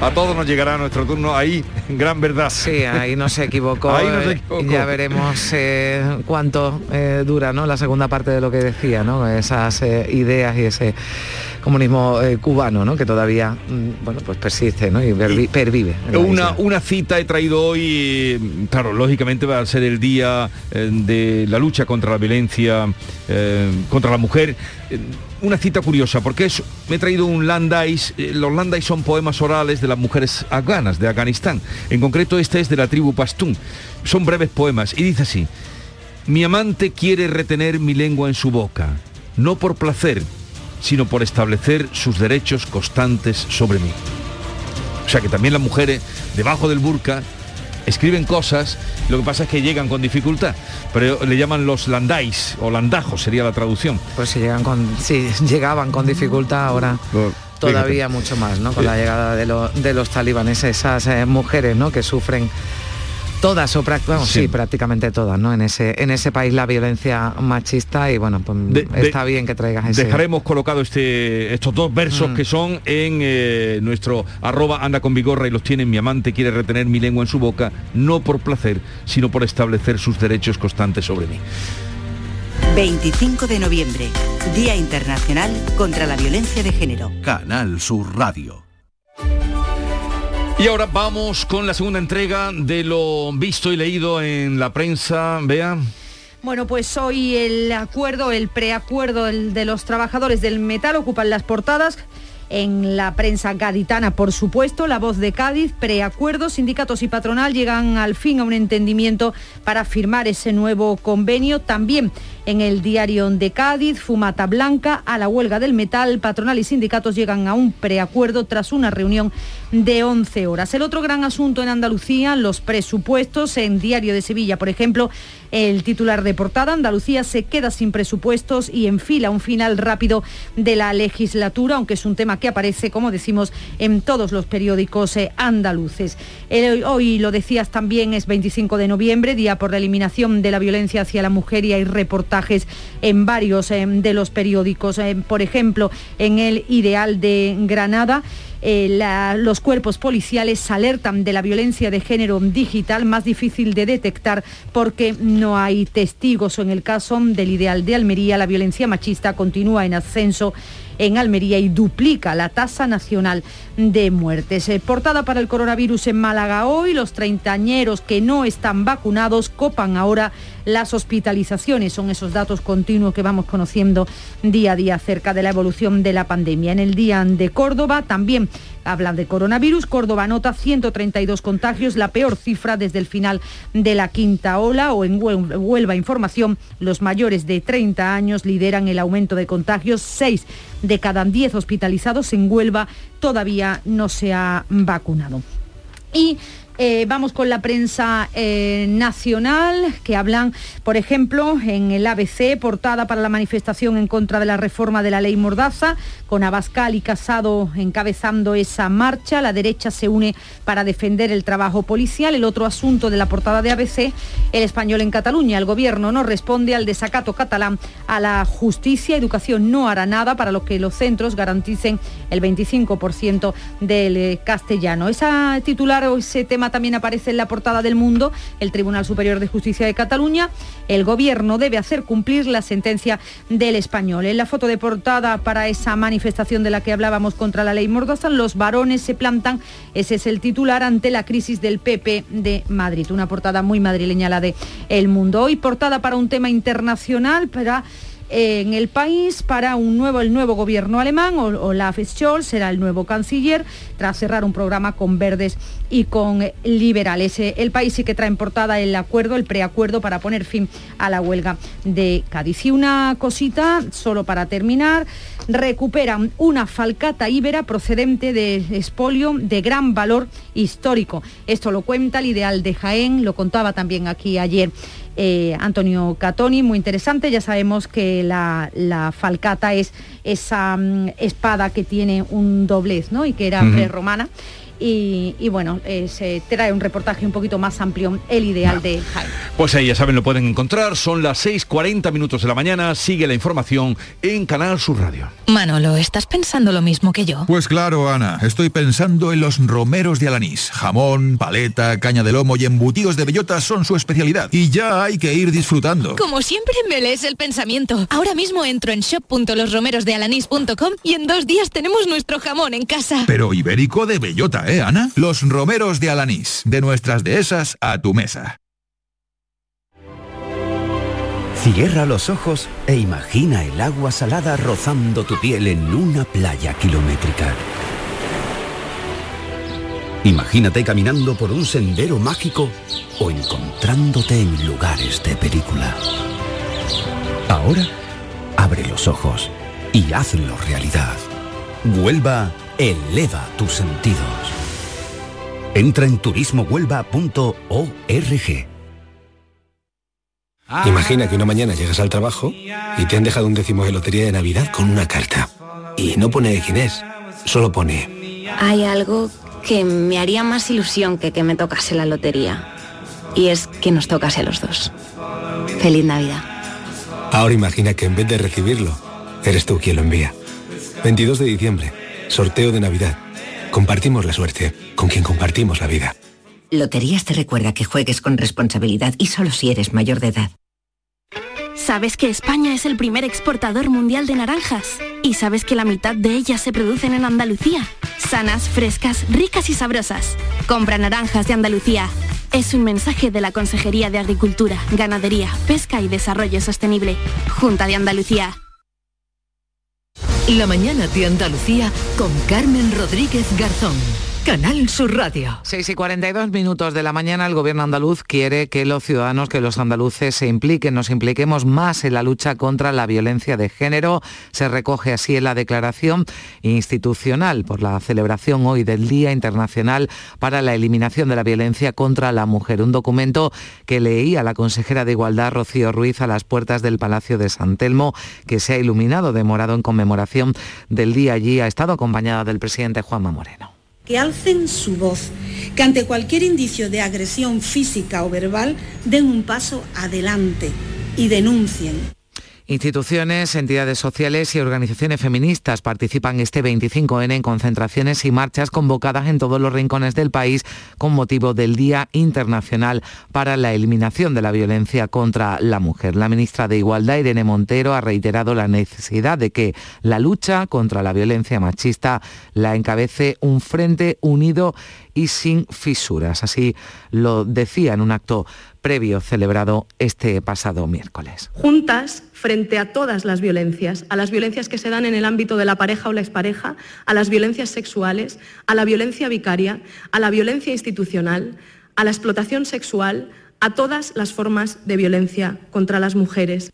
A todos nos llegará nuestro turno ahí, gran verdad. Sí, ahí no se equivocó. ahí no se equivocó. Eh, ya veremos eh, cuánto eh, dura ¿no? la segunda parte de lo que decía, ¿no? esas ideas y ese comunismo eh, cubano, ¿no? que todavía mm, bueno, pues persiste ¿no? y pervive. Una, una cita he traído hoy, claro, lógicamente va a ser el día eh, de la lucha contra la violencia eh, contra la mujer. Una cita curiosa, porque es, me he traído un landais, los landais son poemas orales de las mujeres afganas de Afganistán. En concreto este es de la tribu Pashtun. Son breves poemas y dice así, mi amante quiere retener mi lengua en su boca, no por placer, sino por establecer sus derechos constantes sobre mí. O sea que también las mujeres, debajo del burka, escriben cosas, lo que pasa es que llegan con dificultad, pero le llaman los landais o landajos sería la traducción. Pues si llegan con, si llegaban con dificultad ahora. todavía mucho más, ¿no? Con la llegada de, de los talibanes, esas eh, mujeres, ¿no? Que sufren todas o sí. prácticamente todas, ¿no? En ese en ese país la violencia machista y bueno, pues está bien que traigas ese. Dejaremos colocado este estos dos versos mm. que son en eh, nuestro arroba anda con vigorra y los tiene mi amante quiere retener mi lengua en su boca, no por placer, sino por establecer sus derechos constantes sobre mí. 25 de noviembre, Día Internacional contra la Violencia de Género. Canal Sur Radio. Y ahora vamos con la segunda entrega de lo visto y leído en la prensa. Vea. Bueno, pues hoy el acuerdo, el preacuerdo de los trabajadores del metal ocupan las portadas en la prensa gaditana, por supuesto, la voz de Cádiz, preacuerdos, sindicatos y patronal llegan al fin a un entendimiento para firmar ese nuevo convenio. También en el diario de Cádiz, Fumata Blanca, a la huelga del metal, patronal y sindicatos llegan a un preacuerdo tras una reunión de 11 horas. El otro gran asunto en Andalucía, los presupuestos. En Diario de Sevilla, por ejemplo, el titular de portada, Andalucía se queda sin presupuestos y enfila un final rápido de la legislatura, aunque es un tema que aparece, como decimos, en todos los periódicos eh, hoy lo decías también, es 25 de noviembre, día por la eliminación de la violencia hacia la mujer y hay reportajes en varios eh, de los periódicos. Eh, por ejemplo, en el Ideal de Granada, eh, los cuerpos policiales alertan de la violencia de género digital más difícil de detectar porque no hay testigos o en el caso del ideal de Almería la violencia machista continúa en ascenso en Almería y duplica la tasa nacional de muertes. Eh, portada para el coronavirus en Málaga hoy, los treintañeros que no están vacunados copan ahora las hospitalizaciones. Son esos datos continuos que vamos conociendo día a día acerca de la evolución de la pandemia. En el día de Córdoba también hablan de coronavirus. Córdoba nota 132 contagios, la peor cifra desde el final de la quinta ola. O en Huelva Información, los mayores de 30 años lideran el aumento de contagios. 6 de cada 10 hospitalizados en Huelva todavía no se ha vacunado. Y Eh, vamos con la prensa eh, nacional, que hablan, por ejemplo, en el ABC, portada para la manifestación en contra de la reforma de la ley Mordaza, con Abascal y Casado encabezando esa marcha. La derecha se une para defender el trabajo policial. El otro asunto de la portada de ABC, el español en Cataluña. El gobierno no responde al desacato catalán a la justicia. Educación no hará nada para lo que los centros garanticen el 25% del eh, castellano. Esa titular o ese tema también aparece en la portada del Mundo, el Tribunal Superior de Justicia de Cataluña. El Gobierno debe hacer cumplir la sentencia del español. En la foto de portada para esa manifestación de la que hablábamos contra la ley Mordaza, los varones se plantan, ese es el titular, ante la crisis del PP de Madrid. Una portada muy madrileña la de El Mundo. Hoy portada para un tema internacional, para en el país para un nuevo, el nuevo gobierno alemán. Olaf Scholz será el nuevo canciller tras cerrar un programa con verdes y con liberales. Eh, el país sí que trae en portada el acuerdo, el preacuerdo para poner fin a la huelga de Cádiz. Y una cosita, solo para terminar, recuperan una falcata íbera procedente de espolio de gran valor histórico. Esto lo cuenta el ideal de Jaén, lo contaba también aquí ayer eh, Antonio Catoni, muy interesante. Ya sabemos que la, falcata es esa mm, espada que tiene un doblez, ¿no? Y que era prerromana y, bueno, eh, se trae un reportaje un poquito más amplio, el ideal de Jaime. Pues ahí ya saben, lo pueden encontrar, son las 6.40 minutos de la mañana, sigue la información en Canal Sur Radio. Manolo, ¿estás pensando lo mismo que yo? Pues claro, Ana, estoy pensando en los romeros de Alanís. Jamón, paleta, caña de lomo y embutidos de bellota son su especialidad y ya hay que ir disfrutando. Como siempre me lees el pensamiento. Ahora mismo entro en shop.losromerosdealanís.com y en dos días tenemos nuestro jamón en casa. Pero ibérico de bellota, ¿eh? ¿Eh, Ana? Los romeros de Alanís, de nuestras dehesas a tu mesa. Cierra los ojos e imagina el agua salada rozando tu piel en una playa kilométrica. Imagínate caminando por un sendero mágico o encontrándote en lugares de película. Ahora, abre los ojos y hazlo realidad. Huelva eleva tus sentidos. Entra en turismohuelva.org. Imagina que una mañana llegas al trabajo y te han dejado un décimo de lotería de Navidad con una carta. Y no pone quién es, solo pone... Hay algo que me haría más ilusión que que me tocase la lotería. Y es que nos tocase a los dos. Feliz Navidad. Ahora imagina que en vez de recibirlo, eres tú quien lo envía. 22 de diciembre, sorteo de Navidad. Compartimos la suerte con quien compartimos la vida. Loterías te recuerda que juegues con responsabilidad y solo si eres mayor de edad. ¿Sabes que España es el primer exportador mundial de naranjas? ¿Y sabes que la mitad de ellas se producen en Andalucía? Sanas, frescas, ricas y sabrosas. Compra naranjas de Andalucía. Es un mensaje de la Consejería de Agricultura, Ganadería, Pesca y Desarrollo Sostenible. Junta de Andalucía. La mañana de Andalucía con Carmen Rodríguez Garzón. Canal Sur Radio. 6 y 42 minutos de la mañana, el gobierno andaluz quiere que los ciudadanos, que los andaluces se impliquen, nos impliquemos más en la lucha contra la violencia de género. Se recoge así en la declaración institucional por la celebración hoy del Día Internacional para la Eliminación de la Violencia contra la Mujer. Un documento que leía la consejera de Igualdad, Rocío Ruiz, a las puertas del Palacio de San Telmo, que se ha iluminado de morado en conmemoración del día allí. Ha estado acompañada del presidente Juanma Moreno que alcen su voz, que ante cualquier indicio de agresión física o verbal den un paso adelante y denuncien. Instituciones, entidades sociales y organizaciones feministas participan este 25N en concentraciones y marchas convocadas en todos los rincones del país con motivo del Día Internacional para la Eliminación de la Violencia contra la Mujer. La ministra de Igualdad, Irene Montero, ha reiterado la necesidad de que la lucha contra la violencia machista la encabece un frente unido y sin fisuras. Así lo decía en un acto previo celebrado este pasado miércoles. Juntas, frente a todas las violencias, a las violencias que se dan en el ámbito de la pareja o la expareja, a las violencias sexuales, a la violencia vicaria, a la violencia institucional, a la explotación sexual, a todas las formas de violencia contra las mujeres.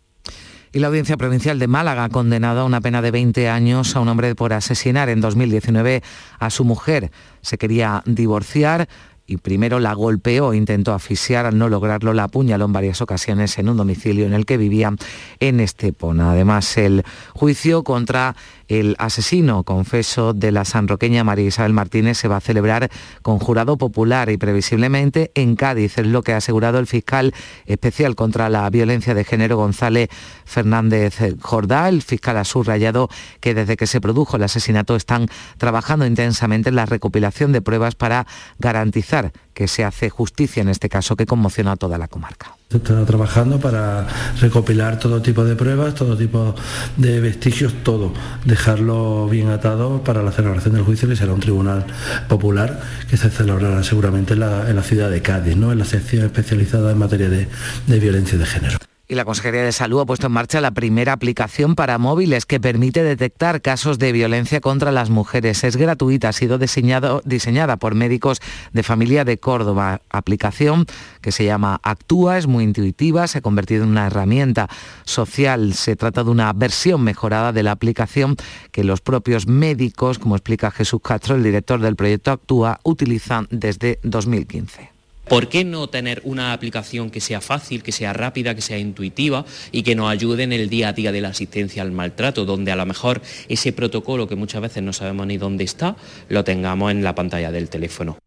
Y la Audiencia Provincial de Málaga ha condenado a una pena de 20 años a un hombre por asesinar en 2019 a su mujer. Se quería divorciar y primero la golpeó, intentó asfixiar, al no lograrlo la apuñaló en varias ocasiones en un domicilio en el que vivía en Estepona. Además, el juicio contra el asesino confeso de la sanroqueña María Isabel Martínez se va a celebrar con jurado popular y previsiblemente en Cádiz, es lo que ha asegurado el fiscal especial contra la violencia de género González Fernández Jordá. El fiscal ha subrayado que desde que se produjo el asesinato están trabajando intensamente en la recopilación de pruebas para garantizar que se hace justicia en este caso que conmociona a toda la comarca. Se está trabajando para recopilar todo tipo de pruebas, todo tipo de vestigios, todo, dejarlo bien atado para la celebración del juicio que será un tribunal popular que se celebrará seguramente en la, ciudad de Cádiz, ¿no? en la sección especializada en materia de violencia de género. Y la Consejería de Salud ha puesto en marcha la primera aplicación para móviles que permite detectar casos de violencia contra las mujeres. Es gratuita, ha sido diseñada por médicos de familia de Córdoba. Aplicación que se llama Actúa, es muy intuitiva, se ha convertido en una herramienta social. Se trata de una versión mejorada de la aplicación que los propios médicos, como explica Jesús Castro, el director del proyecto Actúa, utilizan desde 2015. ¿Por qué no tener una aplicación que sea fácil, que sea rápida, que sea intuitiva y que nos ayude en el día a día de la asistencia al maltrato, donde a lo mejor ese protocolo que muchas veces no sabemos ni dónde está, lo tengamos en la pantalla del teléfono?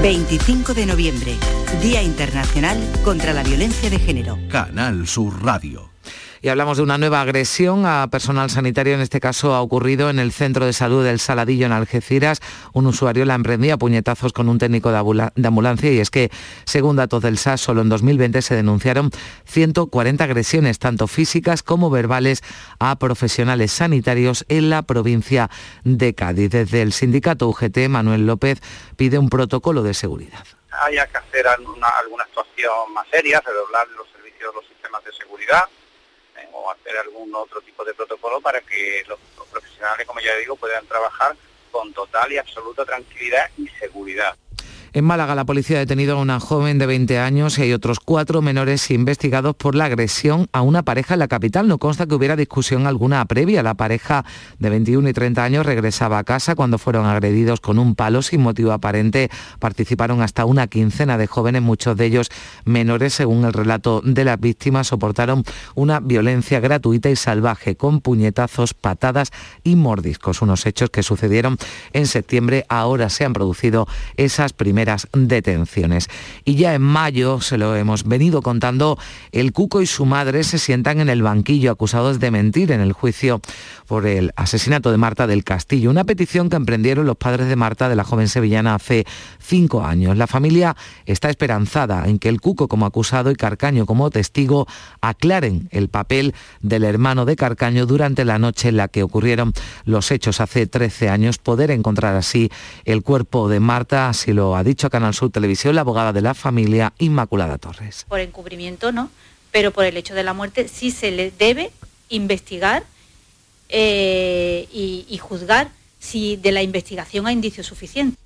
25 de noviembre, Día Internacional contra la Violencia de Género. Canal Sur Radio. Y hablamos de una nueva agresión a personal sanitario, en este caso ha ocurrido en el Centro de Salud del Saladillo en Algeciras. Un usuario la emprendía a puñetazos con un técnico de ambulancia y es que, según datos del SAS, solo en 2020 se denunciaron 140 agresiones, tanto físicas como verbales, a profesionales sanitarios en la provincia de Cádiz. Desde el sindicato UGT, Manuel López pide un protocolo de seguridad. Haya que hacer alguna, alguna actuación más seria, redoblar los servicios, los sistemas de seguridad hacer algún otro tipo de protocolo para que los, profesionales, como ya digo, puedan trabajar con total y absoluta tranquilidad y seguridad. En Málaga, la policía ha detenido a una joven de 20 años y hay otros cuatro menores investigados por la agresión a una pareja en la capital. No consta que hubiera discusión alguna previa. La pareja de 21 y 30 años regresaba a casa cuando fueron agredidos con un palo sin motivo aparente. Participaron hasta una quincena de jóvenes, muchos de ellos menores, según el relato de las víctimas, soportaron una violencia gratuita y salvaje con puñetazos, patadas y mordiscos. Unos hechos que sucedieron en septiembre. Ahora se han producido esas primeras detenciones. Y ya en mayo, se lo hemos venido contando, el Cuco y su madre se sientan en el banquillo acusados de mentir en el juicio por el asesinato de Marta del Castillo, una petición que emprendieron los padres de Marta, de la joven sevillana, hace cinco años. La familia está esperanzada en que el Cuco como acusado y Carcaño como testigo aclaren el papel del hermano de Carcaño durante la noche en la que ocurrieron los hechos hace 13 años, poder encontrar así el cuerpo de Marta, así lo ha dicho Canal Sur Televisión la abogada de la familia Inmaculada Torres. Por encubrimiento no, pero por el hecho de la muerte sí se le debe investigar eh, y, y juzgar si de la investigación hay indicios suficientes.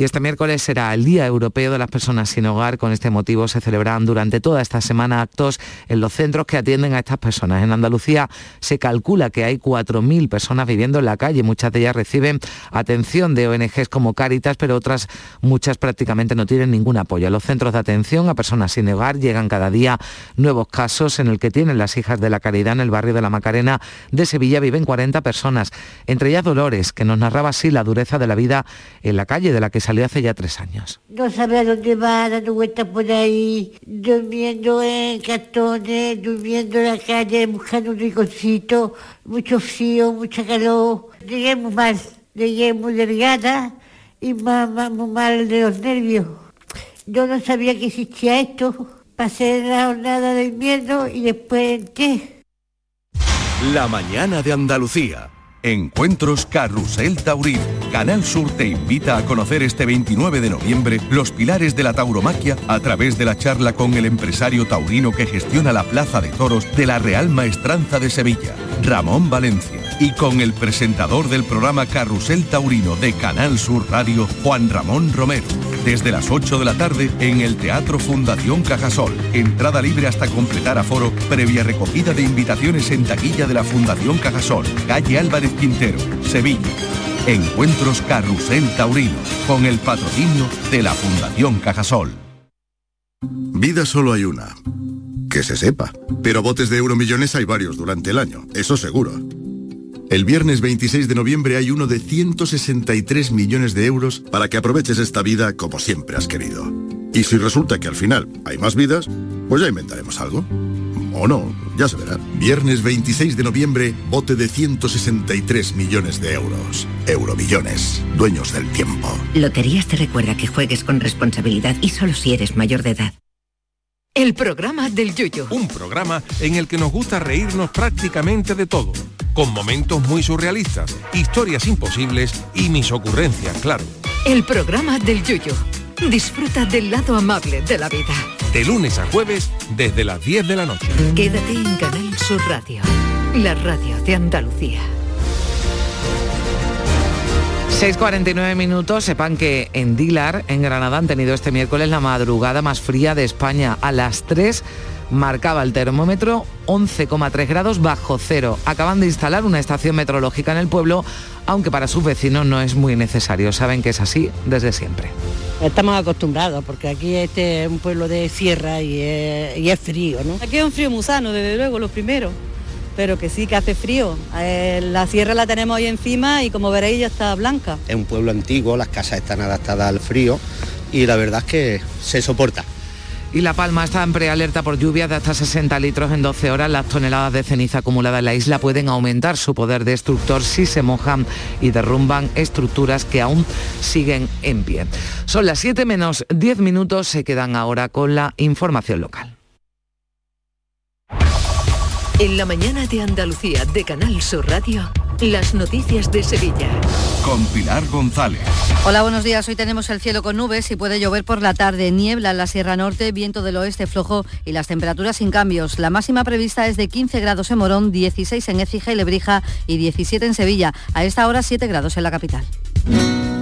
Y este miércoles será el Día Europeo de las Personas sin Hogar. Con este motivo se celebran durante toda esta semana actos en los centros que atienden a estas personas. En Andalucía se calcula que hay 4.000 personas viviendo en la calle. Muchas de ellas reciben atención de ONGs como Cáritas, pero otras muchas prácticamente no tienen ningún apoyo. A los centros de atención a personas sin hogar llegan cada día nuevos casos en el que tienen las hijas de la caridad en el barrio de la Macarena de Sevilla. Viven 40 personas, entre ellas Dolores, que nos narraba así la dureza de la vida en la calle de la que se salió hace ya tres años. No sabe a dónde va, dando vueltas por ahí, durmiendo en cartones, durmiendo en la calle, buscando un rinconcito, mucho frío, mucha calor. Llegué muy mal, llegué muy delgada y más, muy mal de los nervios. Yo no sabía que existía esto. Pasé la jornada de invierno y después qué. La mañana de Andalucía. Encuentros Carrusel Taurino. Canal Sur te invita a conocer este 29 de noviembre los pilares de la tauromaquia a través de la charla con el empresario taurino que gestiona la Plaza de Toros de la Real Maestranza de Sevilla, Ramón Valencia, y con el presentador del programa Carrusel Taurino de Canal Sur Radio, Juan Ramón Romero desde las 8 de la tarde en el Teatro Fundación Cajasol. Entrada libre hasta completar aforo, previa recogida de invitaciones en taquilla de la Fundación Cajasol, calle Álvarez Quintero, Sevilla. Encuentros Carrusel Taurino, con el patrocinio de la Fundación Cajasol. Vida solo hay una. Que se sepa. Pero botes de euromillones hay varios durante el año, eso seguro. El viernes 26 de noviembre hay uno de 163 millones de euros para que aproveches esta vida como siempre has querido. Y si resulta que al final hay más vidas, pues ya inventaremos algo. O no, ya se verá. Viernes 26 de noviembre, bote de 163 millones de euros. Euromillones, dueños del tiempo. Loterías te recuerda que juegues con responsabilidad y solo si eres mayor de edad. El programa del Yoyo. Un programa en el que nos gusta reírnos prácticamente de todo, con momentos muy surrealistas, historias imposibles y mis ocurrencias, claro. El programa del Yoyo. Disfruta del lado amable de la vida. De lunes a jueves desde las 10 de la noche. Quédate en Canal Sur Radio, la radio de Andalucía. 6.49 minutos, sepan que en Dilar, en Granada, han tenido este miércoles la madrugada más fría de España. A las 3 marcaba el termómetro 11,3 grados bajo cero. Acaban de instalar una estación meteorológica en el pueblo, aunque para sus vecinos no es muy necesario. Saben que es así desde siempre. Estamos acostumbrados, porque aquí este es un pueblo de sierra y es, y es frío, ¿no? Aquí es un frío musano, desde luego, lo primero pero que sí que hace frío. Eh, la sierra la tenemos ahí encima y como veréis ya está blanca. Es un pueblo antiguo, las casas están adaptadas al frío y la verdad es que se soporta. Y La Palma está en prealerta por lluvias de hasta 60 litros en 12 horas. Las toneladas de ceniza acumulada en la isla pueden aumentar su poder destructor si se mojan y derrumban estructuras que aún siguen en pie. Son las 7 menos 10 minutos, se quedan ahora con la información local. En la mañana de Andalucía de Canal Sur Radio, las noticias de Sevilla. Con Pilar González. Hola, buenos días. Hoy tenemos el cielo con nubes y puede llover por la tarde. Niebla en la Sierra Norte, viento del oeste flojo y las temperaturas sin cambios. La máxima prevista es de 15 grados en Morón, 16 en Écija y Lebrija y 17 en Sevilla. A esta hora 7 grados en la capital.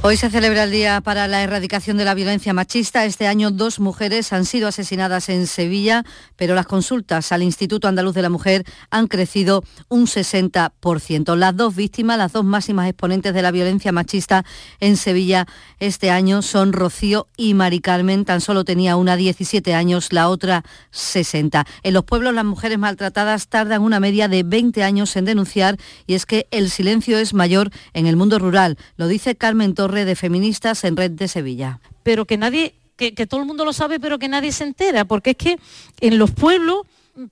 Hoy se celebra el Día para la Erradicación de la Violencia Machista. Este año dos mujeres han sido asesinadas en Sevilla, pero las consultas al Instituto Andaluz de la Mujer han crecido un 60%. Las dos víctimas, las dos máximas exponentes de la violencia machista en Sevilla este año son Rocío y Mari Carmen. Tan solo tenía una 17 años, la otra 60. En los pueblos las mujeres maltratadas tardan una media de 20 años en denunciar y es que el silencio es mayor en el mundo rural. Lo dice Carmen Torres de Feministas en Red de Sevilla. Pero que nadie, que, todo el mundo lo sabe, pero que nadie se entera, porque es que en los pueblos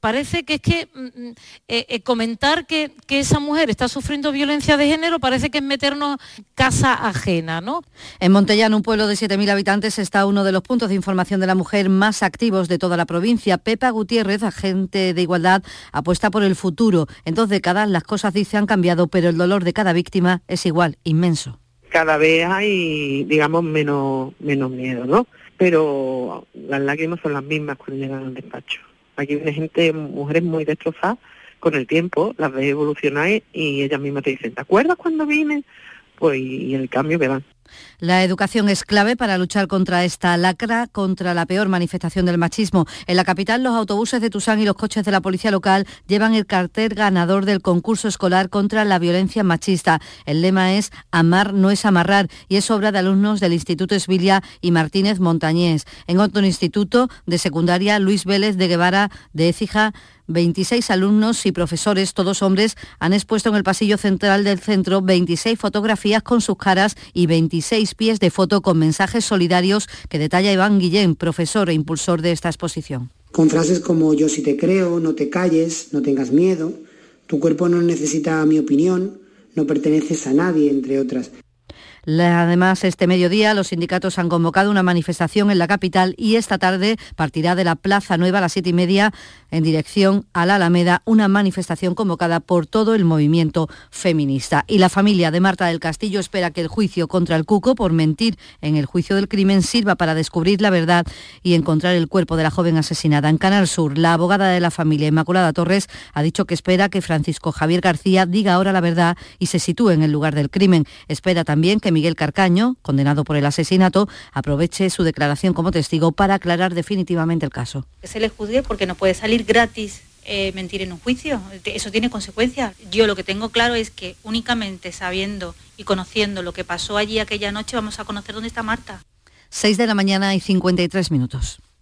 parece que es que mm, mm, eh, eh, comentar que, que, esa mujer está sufriendo violencia de género parece que es meternos casa ajena, ¿no? En Montellano, un pueblo de 7.000 habitantes, está uno de los puntos de información de la mujer más activos de toda la provincia. Pepa Gutiérrez, agente de igualdad, apuesta por el futuro. En dos décadas las cosas dice han cambiado, pero el dolor de cada víctima es igual, inmenso cada vez hay, digamos, menos, menos miedo, ¿no? Pero las lágrimas son las mismas cuando llegan al despacho. Aquí viene gente, mujeres muy destrozadas, con el tiempo las ves evolucionar y ellas mismas te dicen, ¿te acuerdas cuando vine? Pues y el cambio que dan. La educación es clave para luchar contra esta lacra, contra la peor manifestación del machismo. En la capital, los autobuses de Tusán y los coches de la policía local llevan el cartel ganador del concurso escolar contra la violencia machista. El lema es Amar no es amarrar y es obra de alumnos del Instituto Esvilia y Martínez Montañés. En otro instituto de secundaria, Luis Vélez de Guevara de Écija 26 alumnos y profesores, todos hombres, han expuesto en el pasillo central del centro 26 fotografías con sus caras y 26 pies de foto con mensajes solidarios que detalla Iván Guillén, profesor e impulsor de esta exposición. Con frases como yo sí te creo, no te calles, no tengas miedo, tu cuerpo no necesita mi opinión, no perteneces a nadie, entre otras. Además, este mediodía los sindicatos han convocado una manifestación en la capital y esta tarde partirá de la Plaza Nueva a las siete y media en dirección a la Alameda, una manifestación convocada por todo el movimiento feminista. Y la familia de Marta del Castillo espera que el juicio contra el Cuco por mentir en el juicio del crimen sirva para descubrir la verdad y encontrar el cuerpo de la joven asesinada. En Canal Sur, la abogada de la familia Inmaculada Torres ha dicho que espera que Francisco Javier García diga ahora la verdad y se sitúe en el lugar del crimen. Espera también que Miguel Carcaño, condenado por el asesinato, aproveche su declaración como testigo para aclarar definitivamente el caso. Que se le juzgue porque no puede salir gratis eh, mentir en un juicio. Eso tiene consecuencias. Yo lo que tengo claro es que únicamente sabiendo y conociendo lo que pasó allí aquella noche vamos a conocer dónde está Marta. 6 de la mañana y 53 minutos.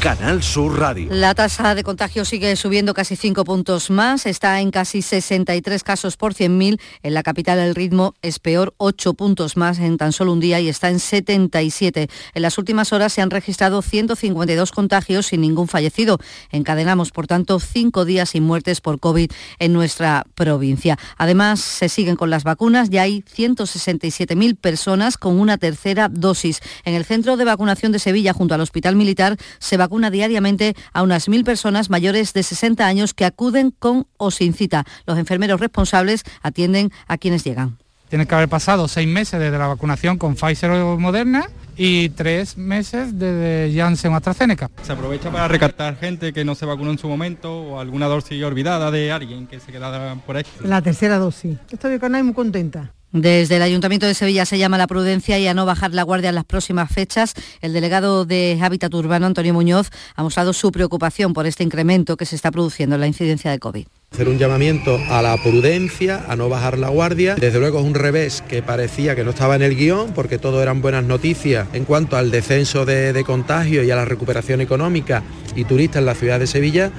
Canal Sur Radio. La tasa de contagio sigue subiendo casi 5 puntos más, está en casi 63 casos por 100.000. En la capital el ritmo es peor, 8 puntos más en tan solo un día y está en 77. En las últimas horas se han registrado 152 contagios sin ningún fallecido. Encadenamos, por tanto, 5 días sin muertes por COVID en nuestra provincia. Además, se siguen con las vacunas, ya hay 167.000 personas con una tercera dosis. En el centro de vacunación de Sevilla, junto al Hospital Militar, se va vacuna diariamente a unas mil personas mayores de 60 años que acuden con o sin cita. Los enfermeros responsables atienden a quienes llegan. Tiene que haber pasado seis meses desde la vacunación con Pfizer o Moderna y tres meses desde Janssen o AstraZeneca. Se aprovecha para recaptar gente que no se vacunó en su momento o alguna dosis olvidada de alguien que se quedara por ahí. La tercera dosis. Estoy con muy contenta. Desde el Ayuntamiento de Sevilla se llama la prudencia y a no bajar la guardia en las próximas fechas. El delegado de Hábitat Urbano, Antonio Muñoz, ha mostrado su preocupación por este incremento que se está produciendo en la incidencia de COVID. Hacer un llamamiento a la prudencia, a no bajar la guardia. Desde luego es un revés que parecía que no estaba en el guion porque todo eran buenas noticias en cuanto al descenso de, de contagio y a la recuperación económica y turista en la ciudad de Sevilla.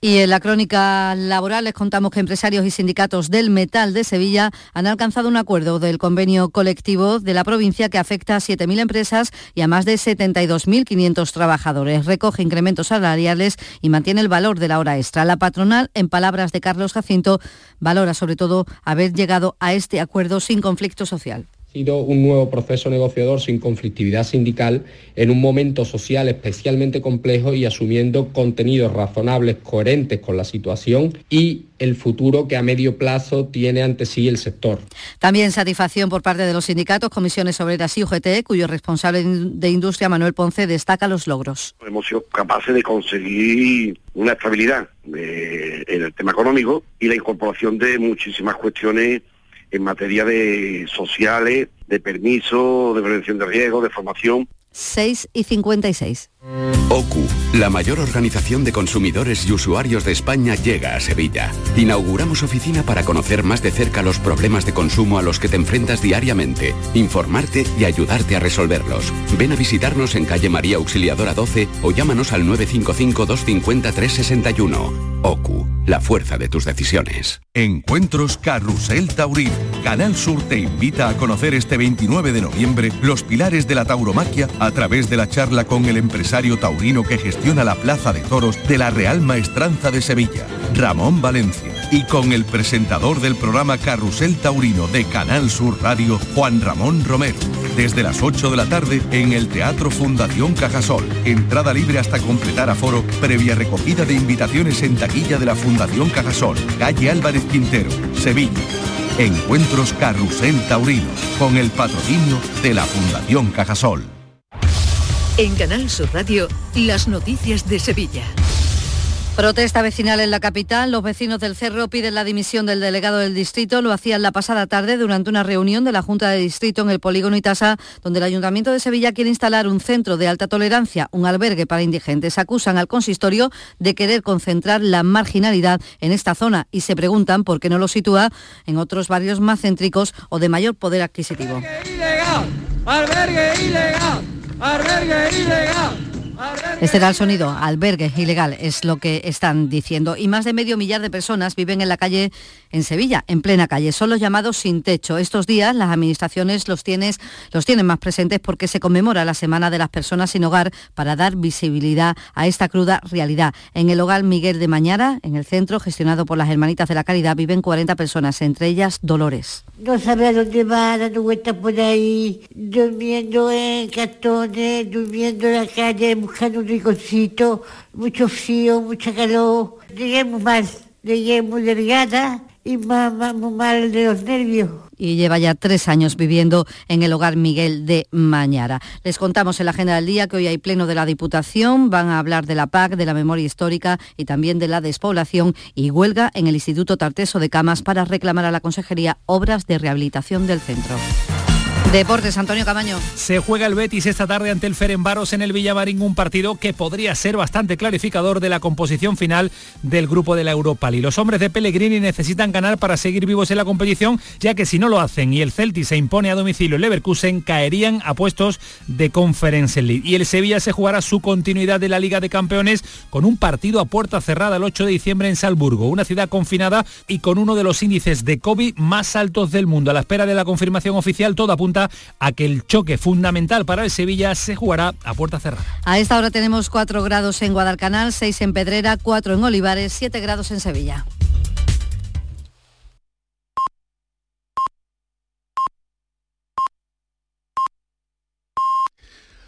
Y en la crónica laboral les contamos que empresarios y sindicatos del metal de Sevilla han alcanzado un acuerdo del convenio colectivo de la provincia que afecta a 7.000 empresas y a más de 72.500 trabajadores. Recoge incrementos salariales y mantiene el valor de la hora extra. La patronal, en palabras de Carlos Jacinto, valora sobre todo haber llegado a este acuerdo sin conflicto social sido un nuevo proceso negociador sin conflictividad sindical en un momento social especialmente complejo y asumiendo contenidos razonables, coherentes con la situación y el futuro que a medio plazo tiene ante sí el sector. También satisfacción por parte de los sindicatos, comisiones obreras y UGT, cuyo responsable de industria, Manuel Ponce, destaca los logros. Hemos sido capaces de conseguir una estabilidad eh, en el tema económico y la incorporación de muchísimas cuestiones en materia de sociales, de permiso, de prevención de riesgo, de formación. 6 y 56. OCU, la mayor organización de consumidores y usuarios de España, llega a Sevilla. Inauguramos oficina para conocer más de cerca los problemas de consumo a los que te enfrentas diariamente, informarte y ayudarte a resolverlos. Ven a visitarnos en calle María Auxiliadora 12 o llámanos al 955-250-361. OCU, la fuerza de tus decisiones. Encuentros Carrusel Taurín. Canal Sur te invita a conocer este 29 de noviembre los pilares de la tauromaquia a través de la charla con el empresario taurino que gestiona la Plaza de Toros de la Real Maestranza de Sevilla, Ramón Valencia, y con el presentador del programa Carrusel Taurino de Canal Sur Radio, Juan Ramón Romero, desde las 8 de la tarde en el Teatro Fundación Cajasol. Entrada libre hasta completar aforo, previa recogida de invitaciones en taquilla de la Fundación Cajasol, calle Álvarez Quintero, Sevilla. Encuentros Carrusel Taurino, con el patrocinio de la Fundación Cajasol. En Canal Sur Radio, las noticias de Sevilla. Protesta vecinal en la capital. Los vecinos del Cerro piden la dimisión del delegado del distrito. Lo hacían la pasada tarde durante una reunión de la Junta de Distrito en el polígono Itasa, donde el Ayuntamiento de Sevilla quiere instalar un centro de alta tolerancia, un albergue para indigentes. Acusan al consistorio de querer concentrar la marginalidad en esta zona y se preguntan por qué no lo sitúa en otros barrios más céntricos o de mayor poder adquisitivo. Albergue ilegal, albergue ilegal, albergue ilegal. Este era el sonido, albergue ilegal, es lo que están diciendo. Y más de medio millar de personas viven en la calle en Sevilla, en plena calle. Son los llamados sin techo. Estos días las administraciones los, los tienen más presentes porque se conmemora la Semana de las Personas sin Hogar para dar visibilidad a esta cruda realidad. En el hogar Miguel de Mañara, en el centro, gestionado por las Hermanitas de la Caridad, viven 40 personas, entre ellas Dolores. No sabe a dónde va, dando vueltas por ahí, durmiendo en cartones, durmiendo en la calle, buscando un rinconcito, mucho frío, mucha calor. Llegué muy mal, llegué muy delgada y más, mal de los nervios y lleva ya tres años viviendo en el hogar Miguel de Mañara. Les contamos en la agenda del día que hoy hay pleno de la Diputación, van a hablar de la PAC, de la memoria histórica y también de la despoblación y huelga en el Instituto Tarteso de Camas para reclamar a la Consejería obras de rehabilitación del centro. Deportes, Antonio Camaño. Se juega el Betis esta tarde ante el Ferenbaros en el Villamarín, un partido que podría ser bastante clarificador de la composición final del grupo de la Europa League. Los hombres de Pellegrini necesitan ganar para seguir vivos en la competición, ya que si no lo hacen y el Celtic se impone a domicilio en Leverkusen, caerían a puestos de Conference League. Y el Sevilla se jugará su continuidad de la Liga de Campeones con un partido a puerta cerrada el 8 de diciembre en Salzburgo, una ciudad confinada y con uno de los índices de COVID más altos del mundo. A la espera de la confirmación oficial, todo a que el choque fundamental para el Sevilla se jugará a puerta cerrada. A esta hora tenemos 4 grados en Guadalcanal, 6 en Pedrera, 4 en Olivares, 7 grados en Sevilla.